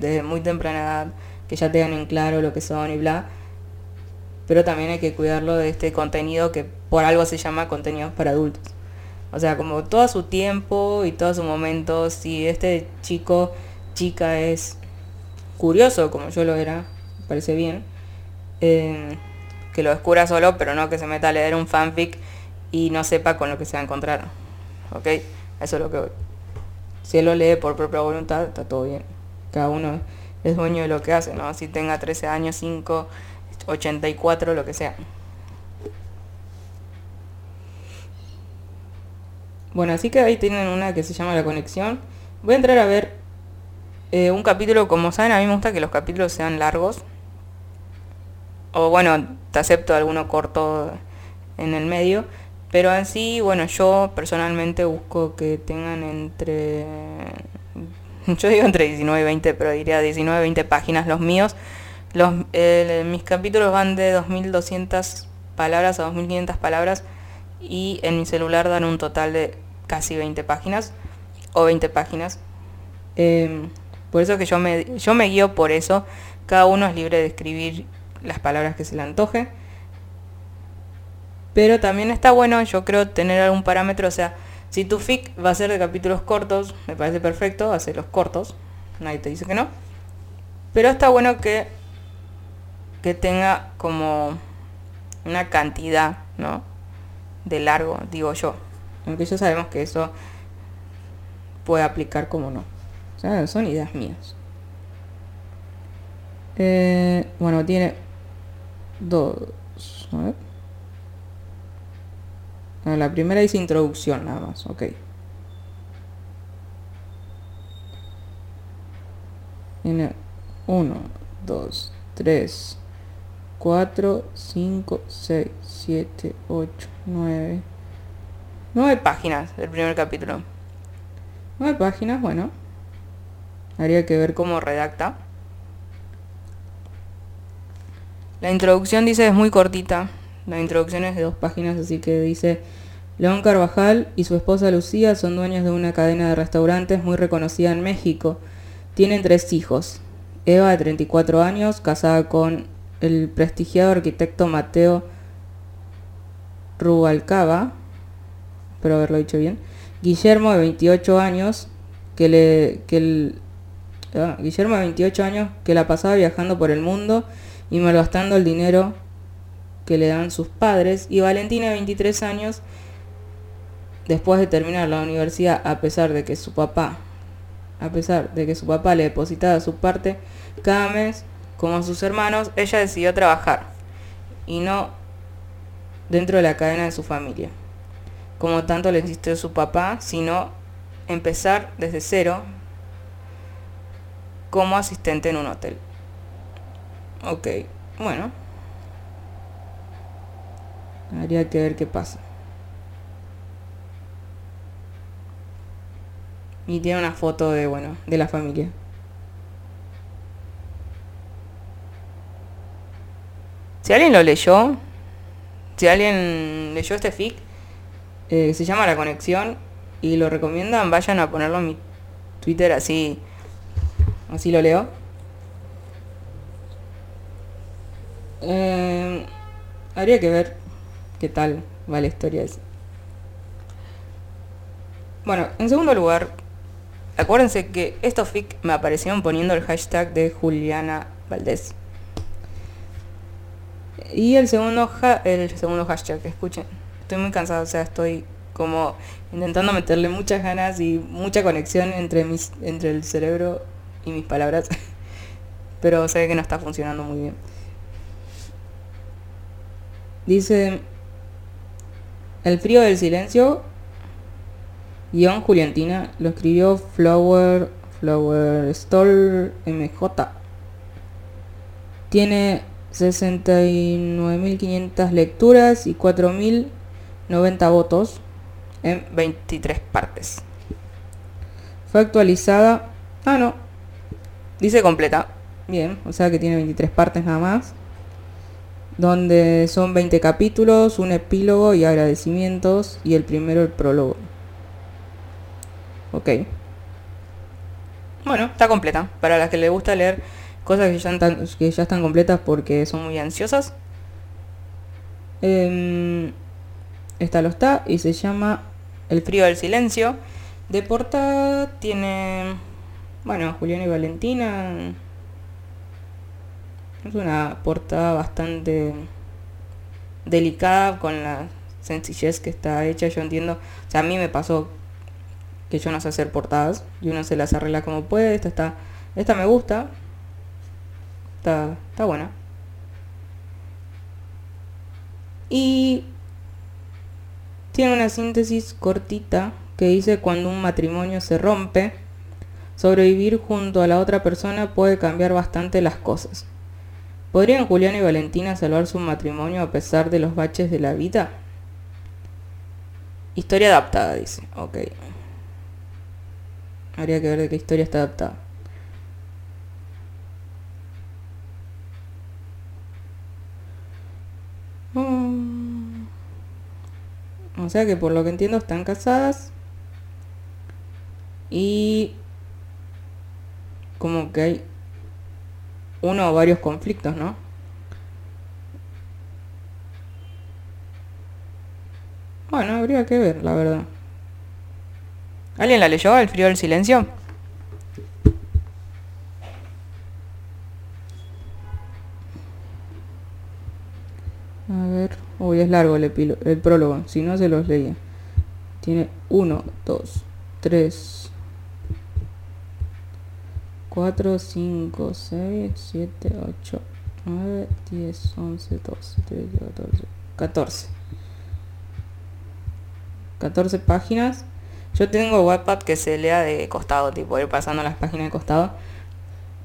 desde muy temprana edad, que ya tengan en claro lo que son y bla. Pero también hay que cuidarlo de este contenido que por algo se llama contenidos para adultos. O sea, como todo su tiempo y todo su momento, si este chico, chica es curioso, como yo lo era, parece bien, eh, que lo descubra solo, pero no que se meta a leer un fanfic y no sepa con lo que se va a encontrar. ¿Ok? Eso es lo que voy. Si él lo lee por propia voluntad, está todo bien. Cada uno es dueño de lo que hace, ¿no? Si tenga 13 años, 5, 84, lo que sea. Bueno, así que ahí tienen una que se llama La Conexión. Voy a entrar a ver eh, un capítulo. Como saben, a mí me gusta que los capítulos sean largos. O bueno, te acepto alguno corto en el medio, pero en sí, bueno, yo personalmente busco que tengan entre, yo digo entre 19 y 20, pero diría 19 y 20 páginas los míos. Los, eh, mis capítulos van de 2200 palabras a 2500 palabras y en mi celular dan un total de casi 20 páginas o 20 páginas. Em, por eso que yo me, yo me guío por eso. Cada uno es libre de escribir las palabras que se le antoje. Pero también está bueno, yo creo, tener algún parámetro. O sea, si tu fic va a ser de capítulos cortos, me parece perfecto, los cortos. Nadie te dice que no. Pero está bueno que, que tenga como una cantidad, ¿no? De largo, digo yo. Aunque ya sabemos que eso puede aplicar como no. O sea, son ideas mías. Eh, bueno, tiene dos. A ver. La primera dice introducción nada más, ok. Tiene 1, 2, 3, 4, 5, 6, 7, 8, 9. 9 páginas del primer capítulo. 9 páginas, bueno. Habría que ver cómo redacta. La introducción dice es muy cortita. La introducción es de dos páginas, así que dice, León Carvajal y su esposa Lucía son dueños de una cadena de restaurantes muy reconocida en México. Tienen tres hijos. Eva de 34 años, casada con el prestigiado arquitecto Mateo Rubalcaba, espero haberlo dicho bien. Guillermo de 28 años, que le que el, ah, Guillermo de 28 años que la pasaba viajando por el mundo y malgastando el dinero que le dan sus padres. Y Valentina de 23 años después de terminar la universidad a pesar de que su papá a pesar de que su papá le depositaba su parte cada mes como a sus hermanos ella decidió trabajar. Y no dentro de la cadena de su familia. Como tanto le insistió su papá sino empezar desde cero como asistente en un hotel ok bueno Habría que ver qué pasa. Y tiene una foto de, bueno, de la familia. Si alguien lo leyó, si alguien leyó este fic, eh, se llama La Conexión y lo recomiendan, vayan a ponerlo en mi Twitter así, así lo leo. Eh, habría que ver qué tal va la historia esa. Bueno, en segundo lugar, acuérdense que estos fic me aparecieron poniendo el hashtag de Juliana Valdés. Y el segundo, el segundo hashtag, escuchen, estoy muy cansado, o sea, estoy como intentando meterle muchas ganas y mucha conexión entre, mis, entre el cerebro y mis palabras, pero sé que no está funcionando muy bien. Dice, el frío del silencio, guion Juliantina, lo escribió Flower, Flower Store MJ. Tiene 69.500 lecturas y 4.090 votos en 23 partes. Fue actualizada... Ah, no. Dice completa. Bien, o sea que tiene 23 partes nada más donde son 20 capítulos, un epílogo y agradecimientos y el primero el prólogo. Ok. Bueno, está completa. Para las que les gusta leer cosas que ya están, que ya están completas porque son muy ansiosas. Eh, esta lo está y se llama El frío del silencio. De portada tiene, bueno, Julián y Valentina, es una portada bastante delicada con la sencillez que está hecha. Yo entiendo, o sea, a mí me pasó que yo no sé hacer portadas y uno se las arregla como puede. Esta está, esta me gusta, está, está buena. Y tiene una síntesis cortita que dice cuando un matrimonio se rompe, sobrevivir junto a la otra persona puede cambiar bastante las cosas. ¿Podrían Julián y Valentina salvar su matrimonio a pesar de los baches de la vida? Historia adaptada, dice. Ok. Habría que ver de qué historia está adaptada. Mm. O sea que por lo que entiendo están casadas. Y como que hay uno o varios conflictos, ¿no? Bueno, habría que ver, la verdad. ¿Alguien la leyó? El frío del silencio. A ver. Uy, es largo el, el prólogo. Si no, se los leía. Tiene 1, 2, 3, 4, 5, 6, 7, 8, 9, 10, 11, 12, 13, 14. 14. 14 páginas. Yo tengo Wattpad que se lea de costado, tipo ir pasando las páginas de costado.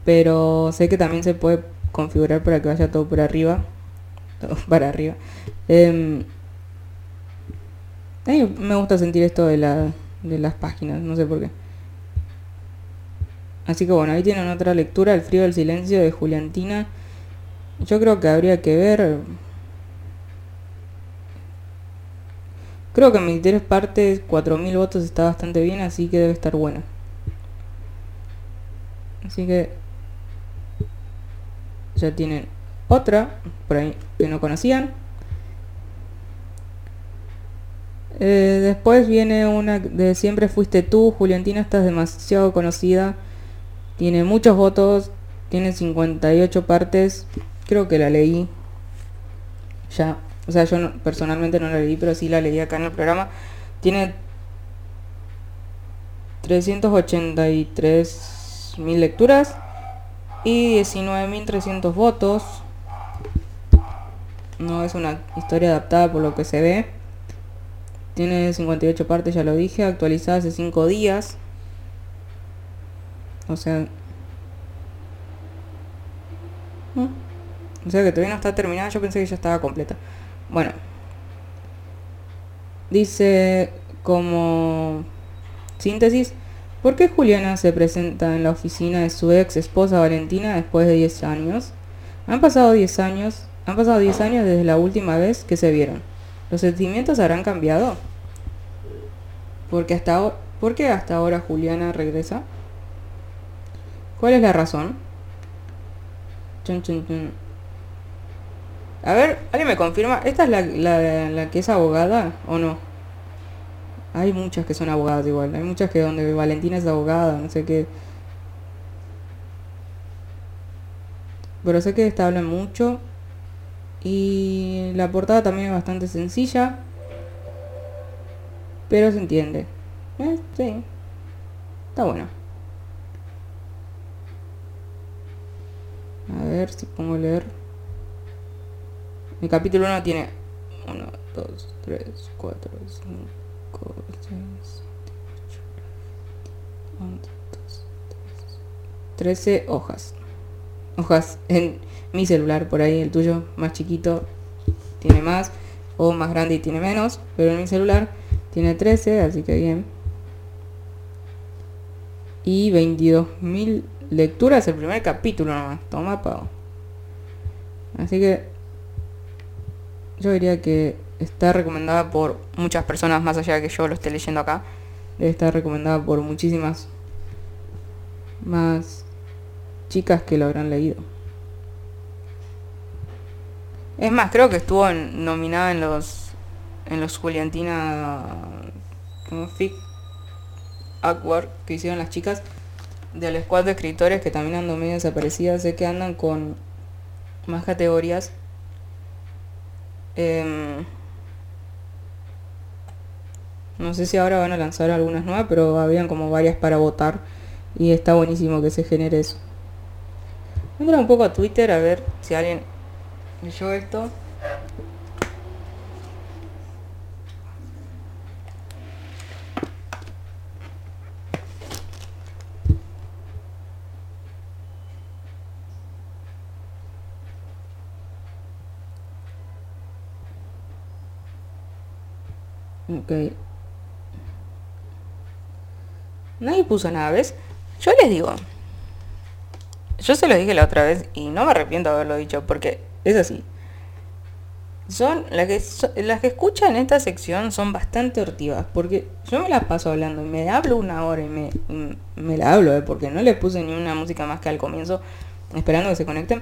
Pero sé que también se puede configurar para que vaya todo por arriba. Todo para arriba. Mí me gusta sentir esto de, la, de las páginas, no sé por qué. Así que bueno, ahí tienen otra lectura, El frío del silencio de Juliantina. Yo creo que habría que ver... Creo que en mis tres partes, 4.000 votos está bastante bien, así que debe estar buena. Así que ya tienen otra por ahí que no conocían. Eh, después viene una de Siempre fuiste tú, Juliantina, estás demasiado conocida. Tiene muchos votos, tiene 58 partes. Creo que la leí ya. O sea, yo personalmente no la leí, pero sí la leí acá en el programa. Tiene 383 mil lecturas y 19.300 votos. No es una historia adaptada por lo que se ve. Tiene 58 partes, ya lo dije, actualizada hace 5 días. O sea... ¿Mm? O sea que todavía no está terminada, yo pensé que ya estaba completa. Bueno. Dice como síntesis, ¿por qué Juliana se presenta en la oficina de su ex esposa Valentina después de 10 años? Han pasado 10 años, han pasado 10 años desde la última vez que se vieron. ¿Los sentimientos habrán cambiado? Porque hasta ¿Por qué hasta ahora Juliana regresa? ¿Cuál es la razón? Chun, chun, chun. A ver, ¿alguien me confirma? ¿Esta es la, la, la que es abogada o no? Hay muchas que son abogadas igual. Hay muchas que donde Valentina es abogada, no sé qué. Pero sé que esta habla mucho. Y la portada también es bastante sencilla. Pero se entiende. Eh, sí. Está bueno. A ver si pongo a leer. El capítulo 1 tiene 1, 2, 3, 4, 5, 6, 7, 8, 11, 12, 13 hojas. Hojas en mi celular, por ahí el tuyo más chiquito tiene más, o más grande y tiene menos, pero en mi celular tiene 13, así que bien. Y 22.000 lecturas el primer capítulo nomás. Toma, pavo. Así que yo diría que está recomendada por muchas personas más allá de que yo lo esté leyendo acá. Debe estar recomendada por muchísimas más chicas que lo habrán leído. Es más, creo que estuvo nominada en los en los Juliantina como fic award que hicieron las chicas del squad de escritores que también andan medio desaparecidas, sé que andan con más categorías. Em, no sé si ahora van a lanzar algunas nuevas, pero habían como varias para votar y está buenísimo que se genere eso. Voy a entrar un poco a Twitter a ver si alguien leyó esto. Ok. Nadie puso nada, ¿ves? Yo les digo. Yo se lo dije la otra vez y no me arrepiento de haberlo dicho porque es así. Son las que, las que escuchan esta sección son bastante hortivas porque yo me las paso hablando y me hablo una hora y me, me la hablo, ¿eh? porque no les puse ni una música más que al comienzo esperando que se conecten.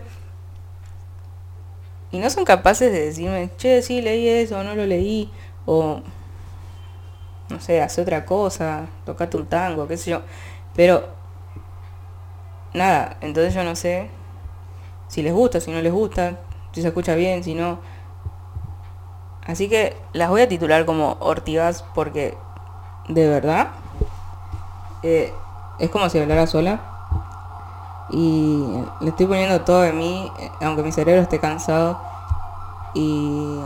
Y no son capaces de decirme, che, sí, leí eso, no lo leí, o no sé, hace otra cosa, tocate un tango, qué sé yo. Pero, nada, entonces yo no sé si les gusta, si no les gusta, si se escucha bien, si no. Así que las voy a titular como ortigas porque, de verdad, eh, es como si hablara sola. Y le estoy poniendo todo de mí, eh, aunque mi cerebro esté cansado. Y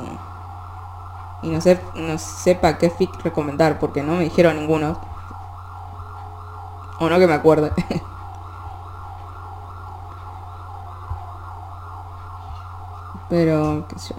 y no, no sepa qué fic recomendar porque no me dijeron ninguno. O no que me acuerde. Pero, qué sé.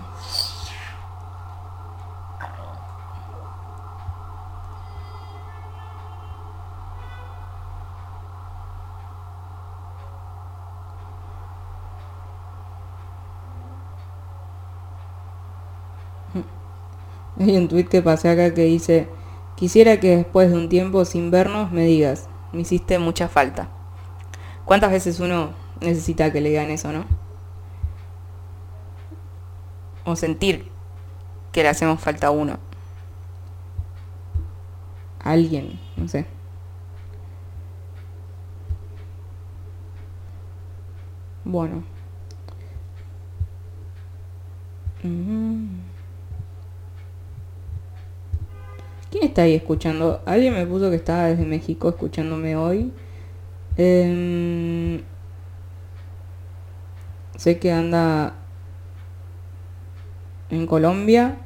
Hay un tweet que pasé acá que dice, quisiera que después de un tiempo sin vernos me digas, me hiciste mucha falta. ¿Cuántas veces uno necesita que le digan eso, no? O sentir que le hacemos falta a uno. Alguien, no sé. Bueno. Mm. ¿Quién está ahí escuchando? Alguien me puso que estaba desde México escuchándome hoy. Em, sé que anda en Colombia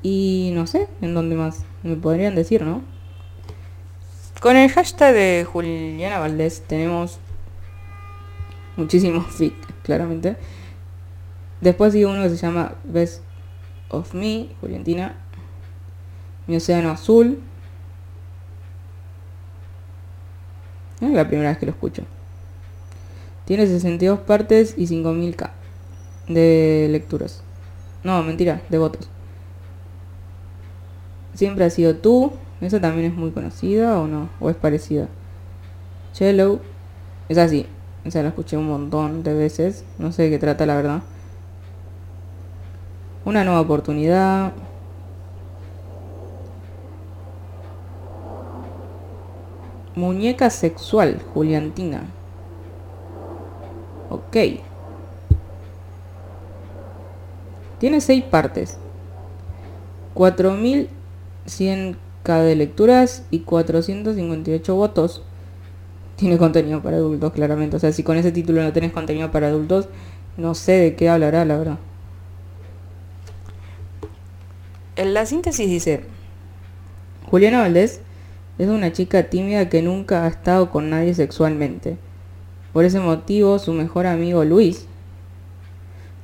y no sé en dónde más. Me podrían decir, ¿no? Con el hashtag de Juliana Valdés tenemos muchísimos fic, claramente. Después sigue uno que se llama Best of Me, Juliantina. Mi océano azul. Es la primera vez que lo escucho. Tiene 62 partes y 5000k de lecturas. No, mentira, de votos. Siempre ha sido tú. Esa también es muy conocida o no, o es parecida. Cello. Es así. Esa la escuché un montón de veces. No sé de qué trata la verdad. Una nueva oportunidad. Muñeca sexual, Juliantina. Ok. Tiene seis partes. 4100k de lecturas y 458 votos. Tiene contenido para adultos, claramente. O sea, si con ese título no tenés contenido para adultos, no sé de qué hablará, la verdad. En la síntesis dice, Juliana Valdés es una chica tímida que nunca ha estado con nadie sexualmente. Por ese motivo, su mejor amigo Luis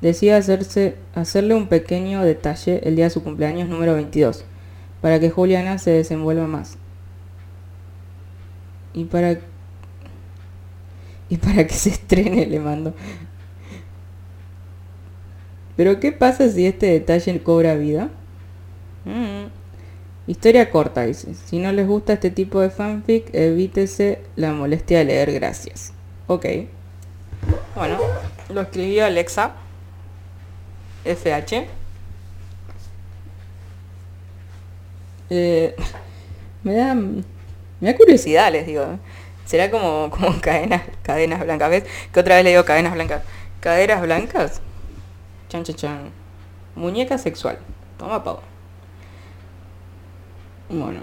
decide hacerse, hacerle un pequeño detalle el día de su cumpleaños número 22, para que Juliana se desenvuelva más. Y para y para que se estrene le mando. Pero ¿qué pasa si este detalle cobra vida? Mm. Historia corta, dice. Si no les gusta este tipo de fanfic, evítese la molestia de leer, gracias. Ok. Bueno, lo escribió Alexa. FH. Eh, me da. Me da curiosidad, les digo. Será como, como cadenas, cadenas blancas. ¿Ves? Que otra vez le digo cadenas blancas. Caderas blancas. Chan, chan, chan. Muñeca sexual. Toma pavo. Bueno,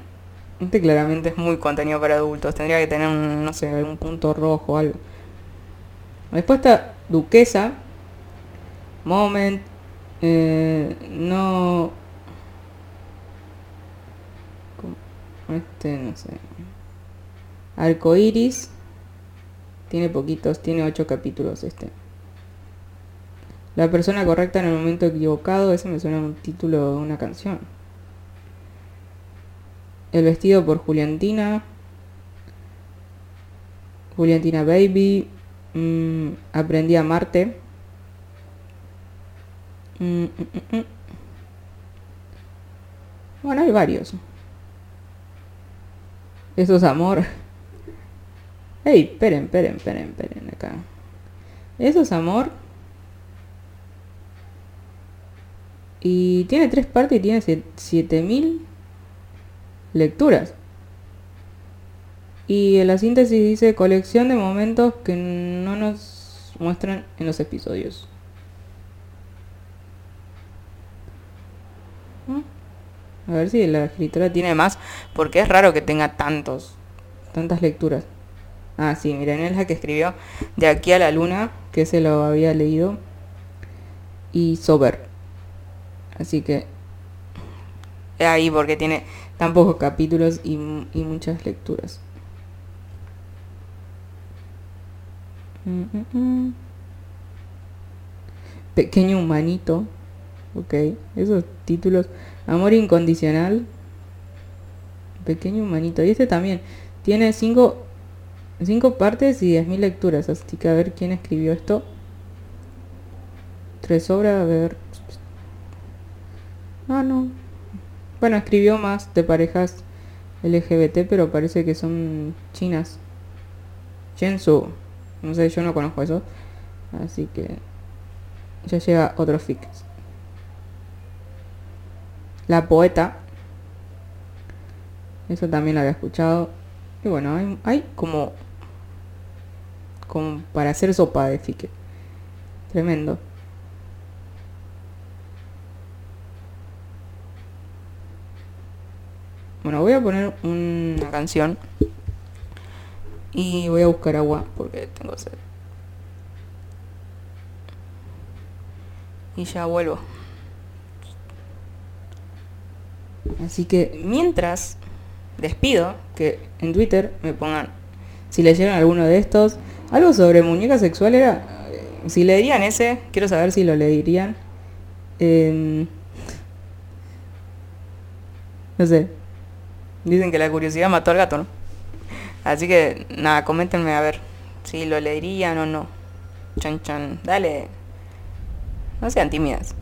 este claramente es muy contenido para adultos. Tendría que tener un, no sé, algún punto rojo o algo. Después está Duquesa. Moment. eh, no. Este, no sé. Arcoiris. Tiene poquitos, tiene ocho capítulos este. La persona correcta en el momento equivocado, ese me suena a un título de una canción. El vestido por Juliantina. Juliantina Baby. mm, aprendí a amarte. Mm, mm, mm, mm. Bueno, hay varios. Eso es amor. Ey, esperen, esperen, esperen, esperen acá. Eso es amor. Y tiene tres partes y tiene siete- 7000 lecturas. Y en la síntesis dice colección de momentos que no nos muestran en los episodios. ¿Mm? A ver si la escritora tiene más, porque es raro que tenga tantos, tantas lecturas. Ah, sí, miren, es la que escribió De aquí a la luna, que se lo había leído. Y Sober. Así que... es Ahí porque tiene tan pocos capítulos y, y muchas lecturas. Mm, mm, mm. Pequeño humanito. Ok, esos títulos. Amor incondicional. Pequeño humanito. Y este también. Tiene cinco, cinco partes y 10.000 lecturas. Así que a ver quién escribió esto. Tres obras, a ver. Ah, no. Bueno, escribió más de parejas LGBT, pero parece que son chinas. Chensu. No sé, yo no conozco eso. Así que ya llega otro fic. La poeta. Eso también lo había escuchado. Y bueno, hay, hay como, como para hacer sopa de fique. Tremendo. Bueno, voy a poner una canción. Y voy a buscar agua porque tengo sed. Y ya vuelvo. Así que mientras despido que en Twitter me pongan si leyeron alguno de estos. Algo sobre muñeca sexual era. eh, Si leerían ese, quiero saber si lo leerían. Em, no sé. Dicen que la curiosidad mató al gato, ¿no? Así que nada, coméntenme a ver si lo leerían o no. Chan chan. Dale. No sean tímidas.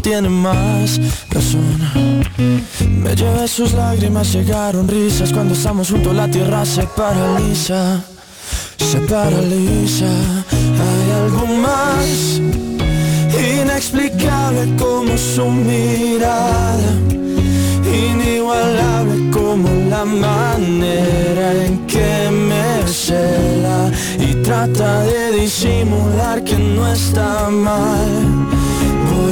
Tiene más razón. Me llevé sus lágrimas, llegaron risas, cuando estamos juntos la tierra se paraliza, se paraliza. Hay algo más inexplicable como su mirada, inigualable como la manera en que me cela y trata de disimular que no está mal.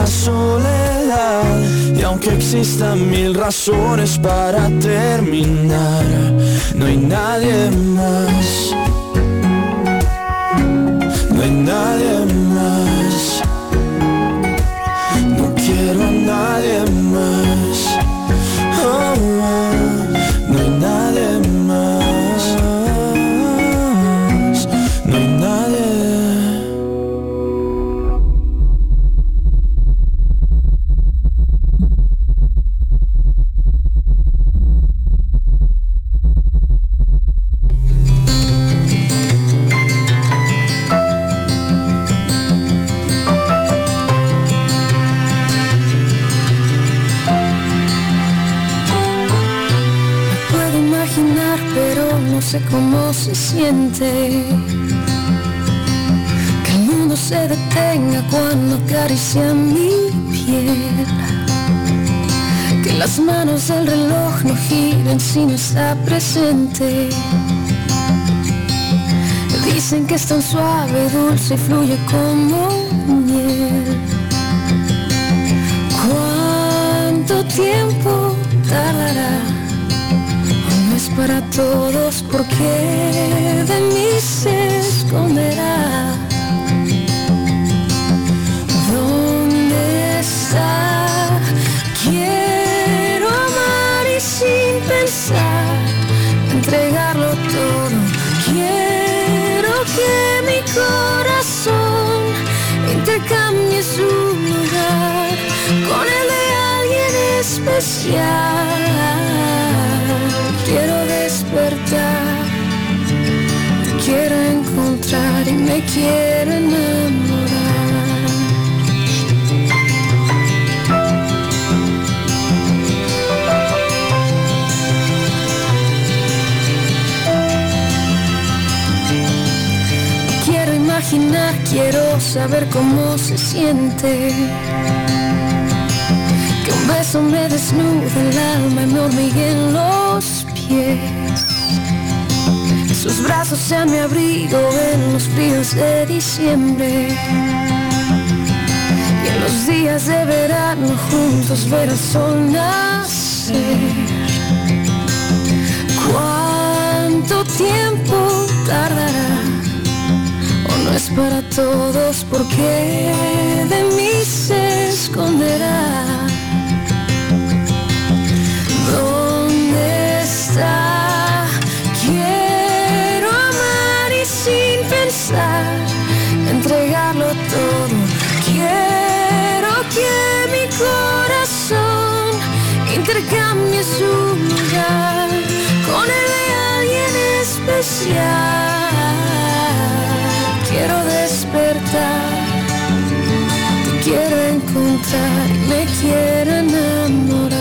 la soledad y aunque existan mil razones para terminar, no hay nadie más. No hay nadie Que el mundo se detenga cuando acaricia mi piel. Que las manos del reloj no giren si no está presente. Dicen que es tan suave, dulce y fluye como miel. ¿Cuánto tiempo tardará? Para todos porque de mí se esconderá. ¿Dónde está? Quiero amar y sin pensar, entregarlo todo. Quiero que mi corazón intercambie su lugar con el de alguien especial. Quiero quiero encontrar y me quiero enamorar. Quiero imaginar, quiero saber cómo se siente. Que un beso me desnude el alma y me hormigue en los pies. Sus brazos sean mi abrigo en los fríos de diciembre. Y en los días de verano juntos ver el sol nacer. ¿Cuánto tiempo tardará? o no es para todos porque de mí se esconderá. Entregarlo todo. Quiero que mi corazón intercambie su lugar con el de alguien especial. Quiero despertar, te quiero encontrar me quiero enamorar.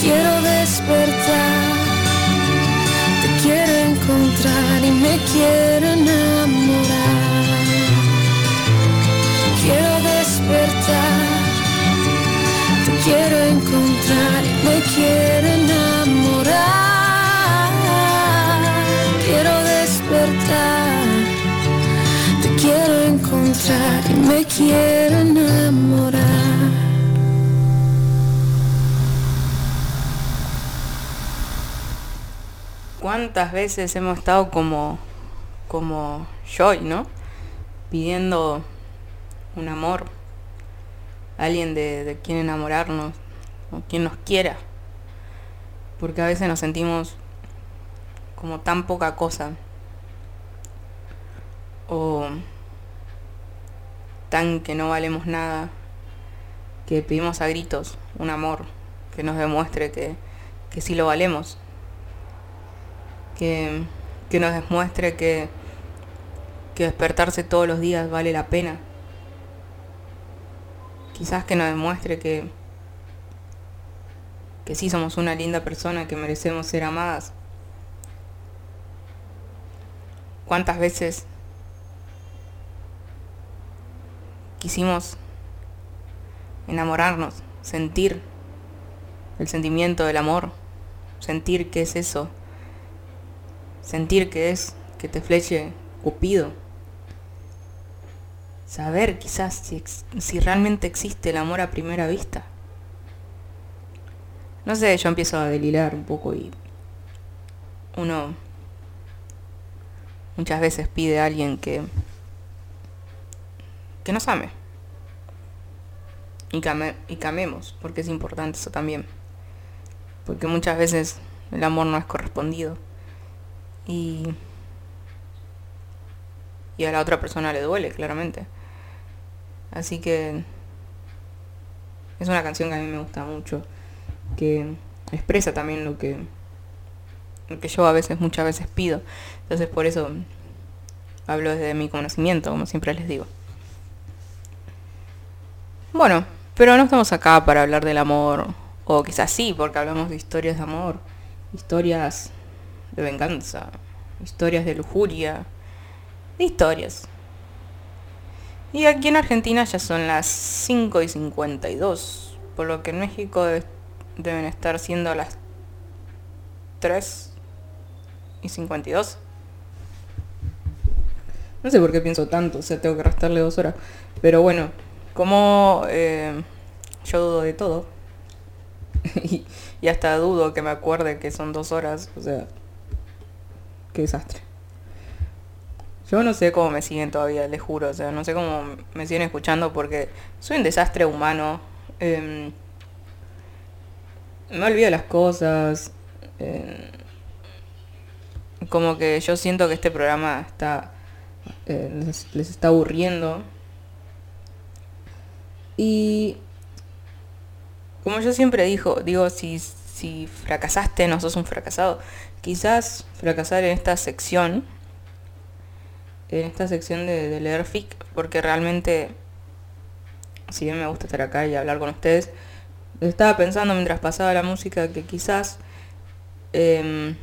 quiero despertar, te quiero encontrar y me quiero enamorar. Quiero despertar, te quiero encontrar y me quiero enamorar. Quiero despertar, te quiero encontrar y me quiero ¿Cuántas veces hemos estado como, como Joy, ¿no? Pidiendo un amor, alguien de, quien enamorarnos, o quien nos quiera. Porque a veces nos sentimos como tan poca cosa. O tan que no valemos nada. Que pedimos a gritos un amor que nos demuestre que, que sí lo valemos que, que nos demuestre que, que despertarse todos los días vale la pena. Quizás que nos demuestre que, que sí somos una linda persona, que merecemos ser amadas. ¿Cuántas veces quisimos enamorarnos, sentir el sentimiento del amor, sentir qué es eso? Sentir que es que te fleche Cupido. Saber quizás si, si realmente existe el amor a primera vista. No sé, yo empiezo a delirar un poco y uno muchas veces pide a alguien que que nos ame. Y, y que amemos, porque es importante eso también. Porque muchas veces el amor no es correspondido y y a la otra persona le duele claramente. Así que es una canción que a mí me gusta mucho que expresa también lo que lo que yo a veces muchas veces pido. Entonces por eso hablo desde mi conocimiento como siempre les digo. Bueno pero no estamos acá para hablar del amor o quizás sí porque hablamos de historias de amor historias de venganza, historias de lujuria, de historias. Y aquí en Argentina ya son las 5 y 52, por lo que en México de- deben estar siendo las 3 y 52. No sé por qué pienso tanto, o sea, tengo que restarle dos horas. Pero bueno, como eh, yo dudo de todo, y hasta dudo que me acuerde que son dos horas, o sea, qué desastre. Yo no sé cómo me siguen todavía, les juro, o sea, no sé cómo me siguen escuchando porque soy un desastre humano. em, me olvido las cosas. em, como que yo siento que este programa está eh, les, está aburriendo. Y como yo siempre digo, si, si fracasaste, no sos un fracasado. Quizás fracasar en esta sección, en esta sección de, leer fic, porque realmente, si bien me gusta estar acá y hablar con ustedes, estaba pensando mientras pasaba la música que quizás em,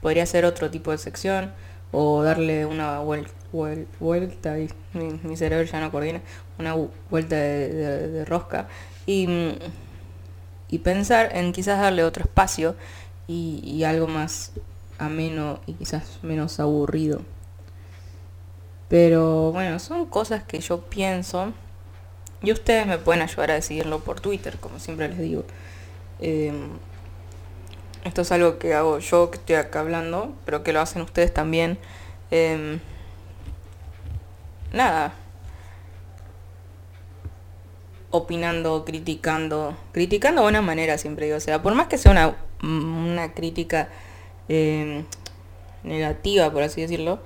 podría ser otro tipo de sección o darle una vuel- vuel- vuelta, y mi, cerebro ya no coordina, una vu- vuelta de, rosca y pensar en quizás darle otro espacio y, algo más ameno y quizás menos aburrido. Pero bueno, son cosas que yo pienso y ustedes me pueden ayudar a decidirlo por Twitter, como siempre les digo. Em, esto es algo que hago yo que estoy acá hablando, pero que lo hacen ustedes también. Em, nada. Opinando, criticando. Criticando de buena manera, siempre digo. O sea, por más que sea una, una crítica em, negativa, por así decirlo,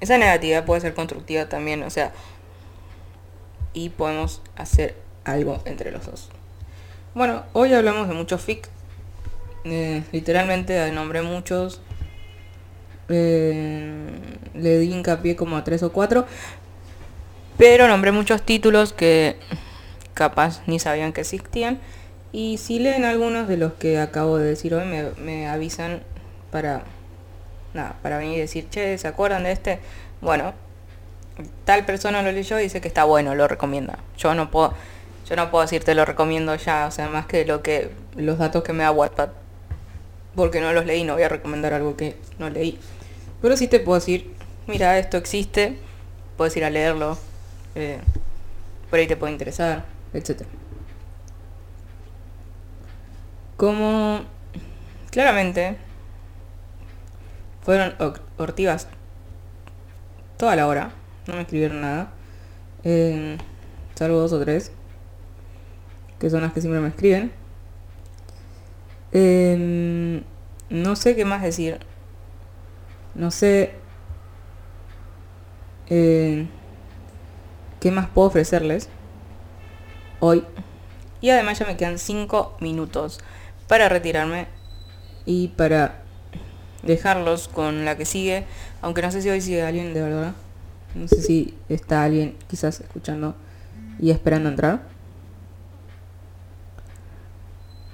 esa negatividad puede ser constructiva también. O sea, y podemos hacer algo entre los dos. Bueno, hoy hablamos de muchos fic. Eh, literalmente nombré muchos. Eh, le di hincapié como a tres o cuatro. Pero nombré muchos títulos que capaz ni sabían que existían. Y si leen algunos de los que acabo de decir hoy, me, me avisan para, nada, para venir y decir, che, ¿se acuerdan de este? Bueno, tal persona lo leyó y dice que está bueno, lo recomienda. Yo no puedo, yo no puedo decirte lo recomiendo ya, o sea, más que lo que, los datos que me da Wattpad. Porque no los leí, no voy a recomendar algo que no leí. Pero sí te puedo decir, mira, esto existe, puedes ir a leerlo eh, por ahí te puede interesar, etc. Como claramente fueron or- ortivas toda la hora, no me escribieron nada, eh, salvo dos o tres, que son las que siempre me escriben. Eh, no sé qué más decir. No sé eh, qué más puedo ofrecerles hoy. Y además ya me quedan 5 minutos para retirarme y para dejarlos con la que sigue. Aunque no sé si hoy sigue alguien de verdad. No sé si está alguien quizás escuchando y esperando entrar.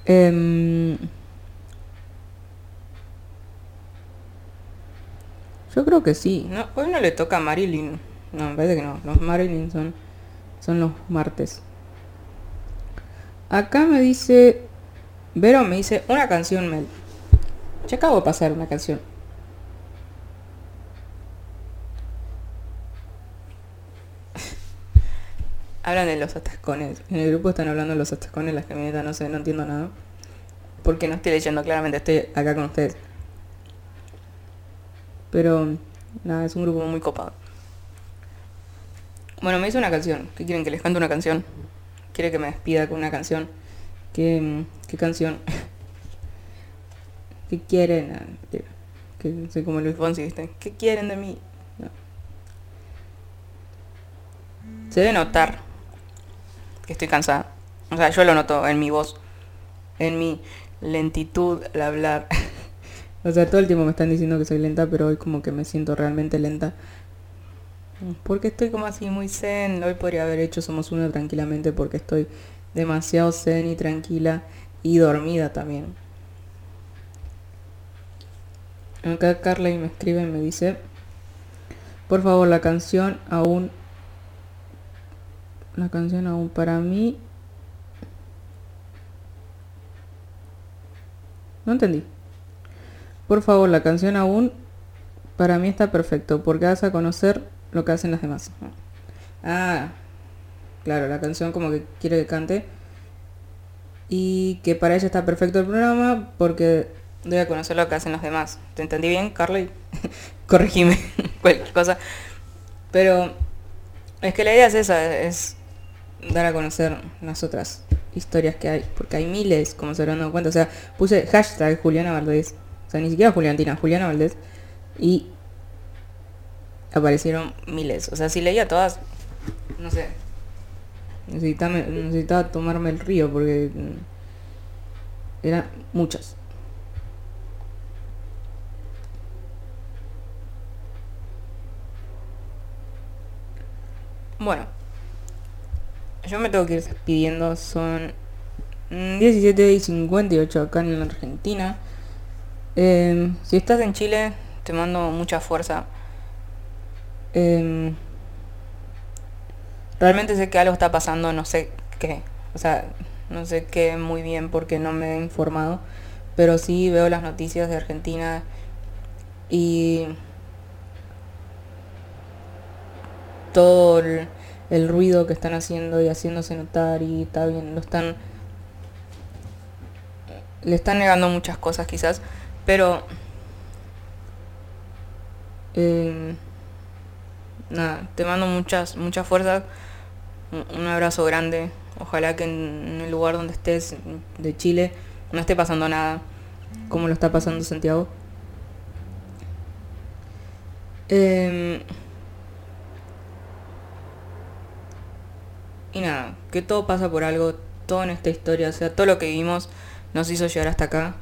Em, yo creo que sí. Hoy no le toca a Marilyn. No, me parece que no. Los Marilyn son, son los martes. Acá me dice... Vero me dice una canción, Mel. Ya acabo de pasar una canción. Hablan de los atascones. En el grupo están hablando de los atascones, las camionetas, no sé, no entiendo nada. Porque no estoy leyendo claramente, estoy acá con ustedes. Pero, nada, es un grupo muy copado. Bueno, me hizo una canción. ¿Qué quieren que les cante una canción? ¿Quiere que me despida con una canción? ¿Qué, qué canción? ¿Qué quieren? Ah. Que soy como Luis Fonsi, ¿viste? ¿Qué quieren de mí? Se debe notar que estoy cansada. O sea, yo lo noto en mi voz, en mi lentitud al hablar. o sea, todo el tiempo me están diciendo que soy lenta, pero hoy como que me siento realmente lenta. Porque estoy como así muy zen. Hoy podría haber hecho Somos Uno tranquilamente porque estoy demasiado zen y tranquila y dormida también. Acá Carly me escribe y me dice, por favor, la canción aún, la canción aún para mí, no entendí. Por favor, la canción aún para mí está perfecto porque vas a conocer lo que hacen las demás. Ah, claro, la canción como que quiere que cante. Y que para ella está perfecto el programa porque debe conocer lo que hacen los demás. ¿Te entendí bien, Carly? Corregime cualquier cosa. Pero es que la idea es esa, es dar a conocer las otras historias que hay. Porque hay miles, como se habrán dado cuenta. O sea, puse hashtag Juliana Valdés. O sea, ni siquiera Juliantina, Juliana Valdés. Y aparecieron miles. O sea, si leía todas, no sé. Necesitaba, necesitaba tomarme el río porque mm, eran muchas. Bueno, yo me tengo que ir despidiendo. Son mm, 17 y 58 acá en la Argentina. Eh, si estás en Chile, te mando mucha fuerza. Eh, realmente sé que algo está pasando, no sé qué. O sea, no sé qué muy bien porque no me he informado. Pero sí veo las noticias de Argentina y todo el, ruido que están haciendo y haciéndose notar y está bien, lo están le están negando muchas cosas quizás, pero eh, nada, te mando muchas muchas fuerzas, un, abrazo grande, ojalá que en, el lugar donde estés de Chile no esté pasando nada como lo está pasando Santiago. Eh, Y nada, que todo pasa por algo, todo en esta historia, o sea, todo lo que vivimos nos hizo llegar hasta acá.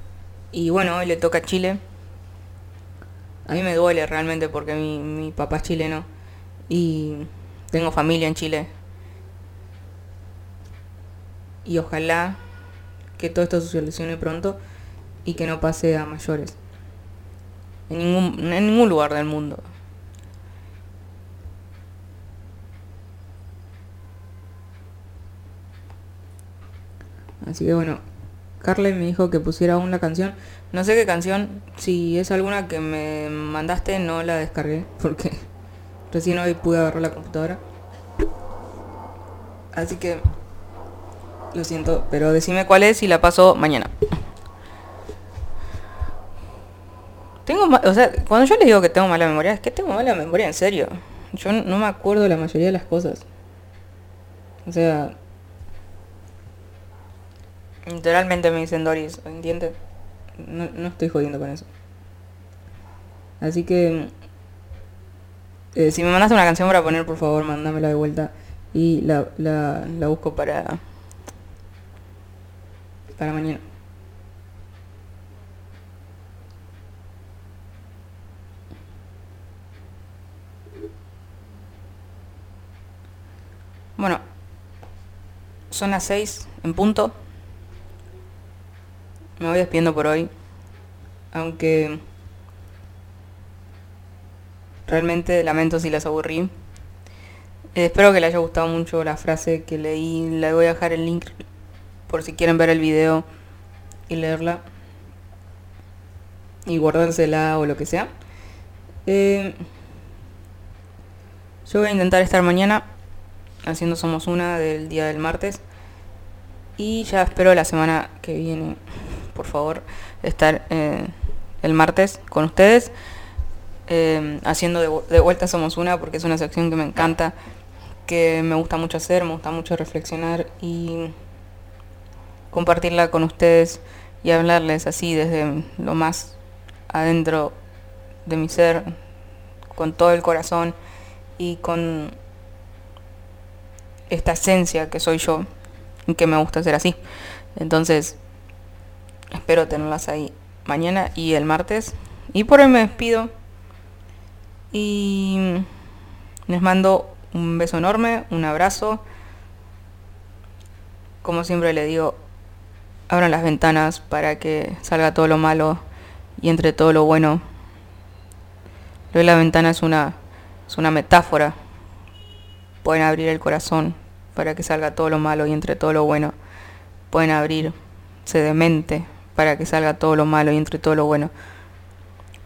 Y bueno, hoy le toca a Chile. A mí me duele realmente porque mi papá es chileno y tengo familia en Chile. Y ojalá que todo esto se solucione pronto y que no pase a mayores. En ningún, en ningún lugar del mundo. Así que bueno, Carly me dijo que pusiera la canción. No sé qué canción, si es alguna que me mandaste no la descargué porque recién hoy pude agarrar la computadora. Así que lo siento, pero decime cuál es y la paso mañana. Tengo, o sea, cuando yo les digo que tengo mala memoria, es que tengo mala memoria en serio. Yo no me acuerdo la mayoría de las cosas. O sea, literalmente me dicen Doris, ¿entiendes? No, no estoy jodiendo con eso. Así que, eh, si me mandaste una canción para poner, por favor, mándamela de vuelta y la, la, la busco para para mañana. Bueno, son las 6 en punto. Me voy despidiendo por hoy. Aunque realmente lamento si las aburrí. Eh, espero que les haya gustado mucho la frase que leí. Le voy a dejar el link por si quieren ver el video y leerla. Y guardársela o lo que sea. Eh, yo voy a intentar estar mañana haciendo Somos Una del día del martes. Y ya espero la semana que viene, por favor, estar eh, el martes con ustedes. eh, haciendo de, de vuelta Somos Una porque es una sección que me encanta, que me gusta mucho hacer, me gusta mucho reflexionar y compartirla con ustedes y hablarles así desde lo más adentro de mi ser, con todo el corazón y con esta esencia que soy yo y que me gusta ser así. Entonces, espero tenerlas ahí mañana y el martes. Y por hoy me despido. Y les mando un beso enorme, un abrazo. Como siempre le digo, abran las ventanas para que salga todo lo malo y entre todo lo bueno. Lo de la ventana es una, es una metáfora. Pueden abrir el corazón para que salga todo lo malo y entre todo lo bueno. Pueden abrirse de mente para que salga todo lo malo y entre todo lo bueno.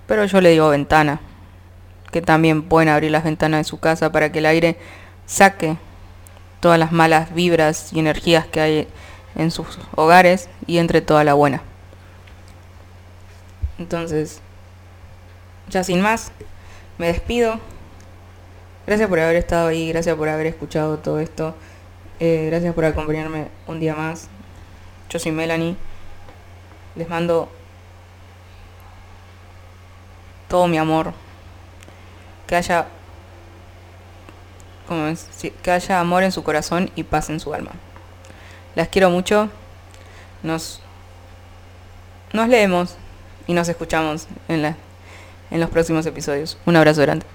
Pero yo le digo ventana. Que también pueden abrir las ventanas de su casa para que el aire saque todas las malas vibras y energías que hay en sus hogares y entre toda la buena. Entonces, ya sin más, me despido. Gracias por haber estado ahí, gracias por haber escuchado todo esto. eh, gracias por acompañarme un día más. Yo soy Melanie. Les mando todo mi amor. Que haya como es, que haya amor en su corazón y paz en su alma. Las quiero mucho. Nos nos leemos y nos escuchamos en la en los próximos episodios. Un abrazo grande.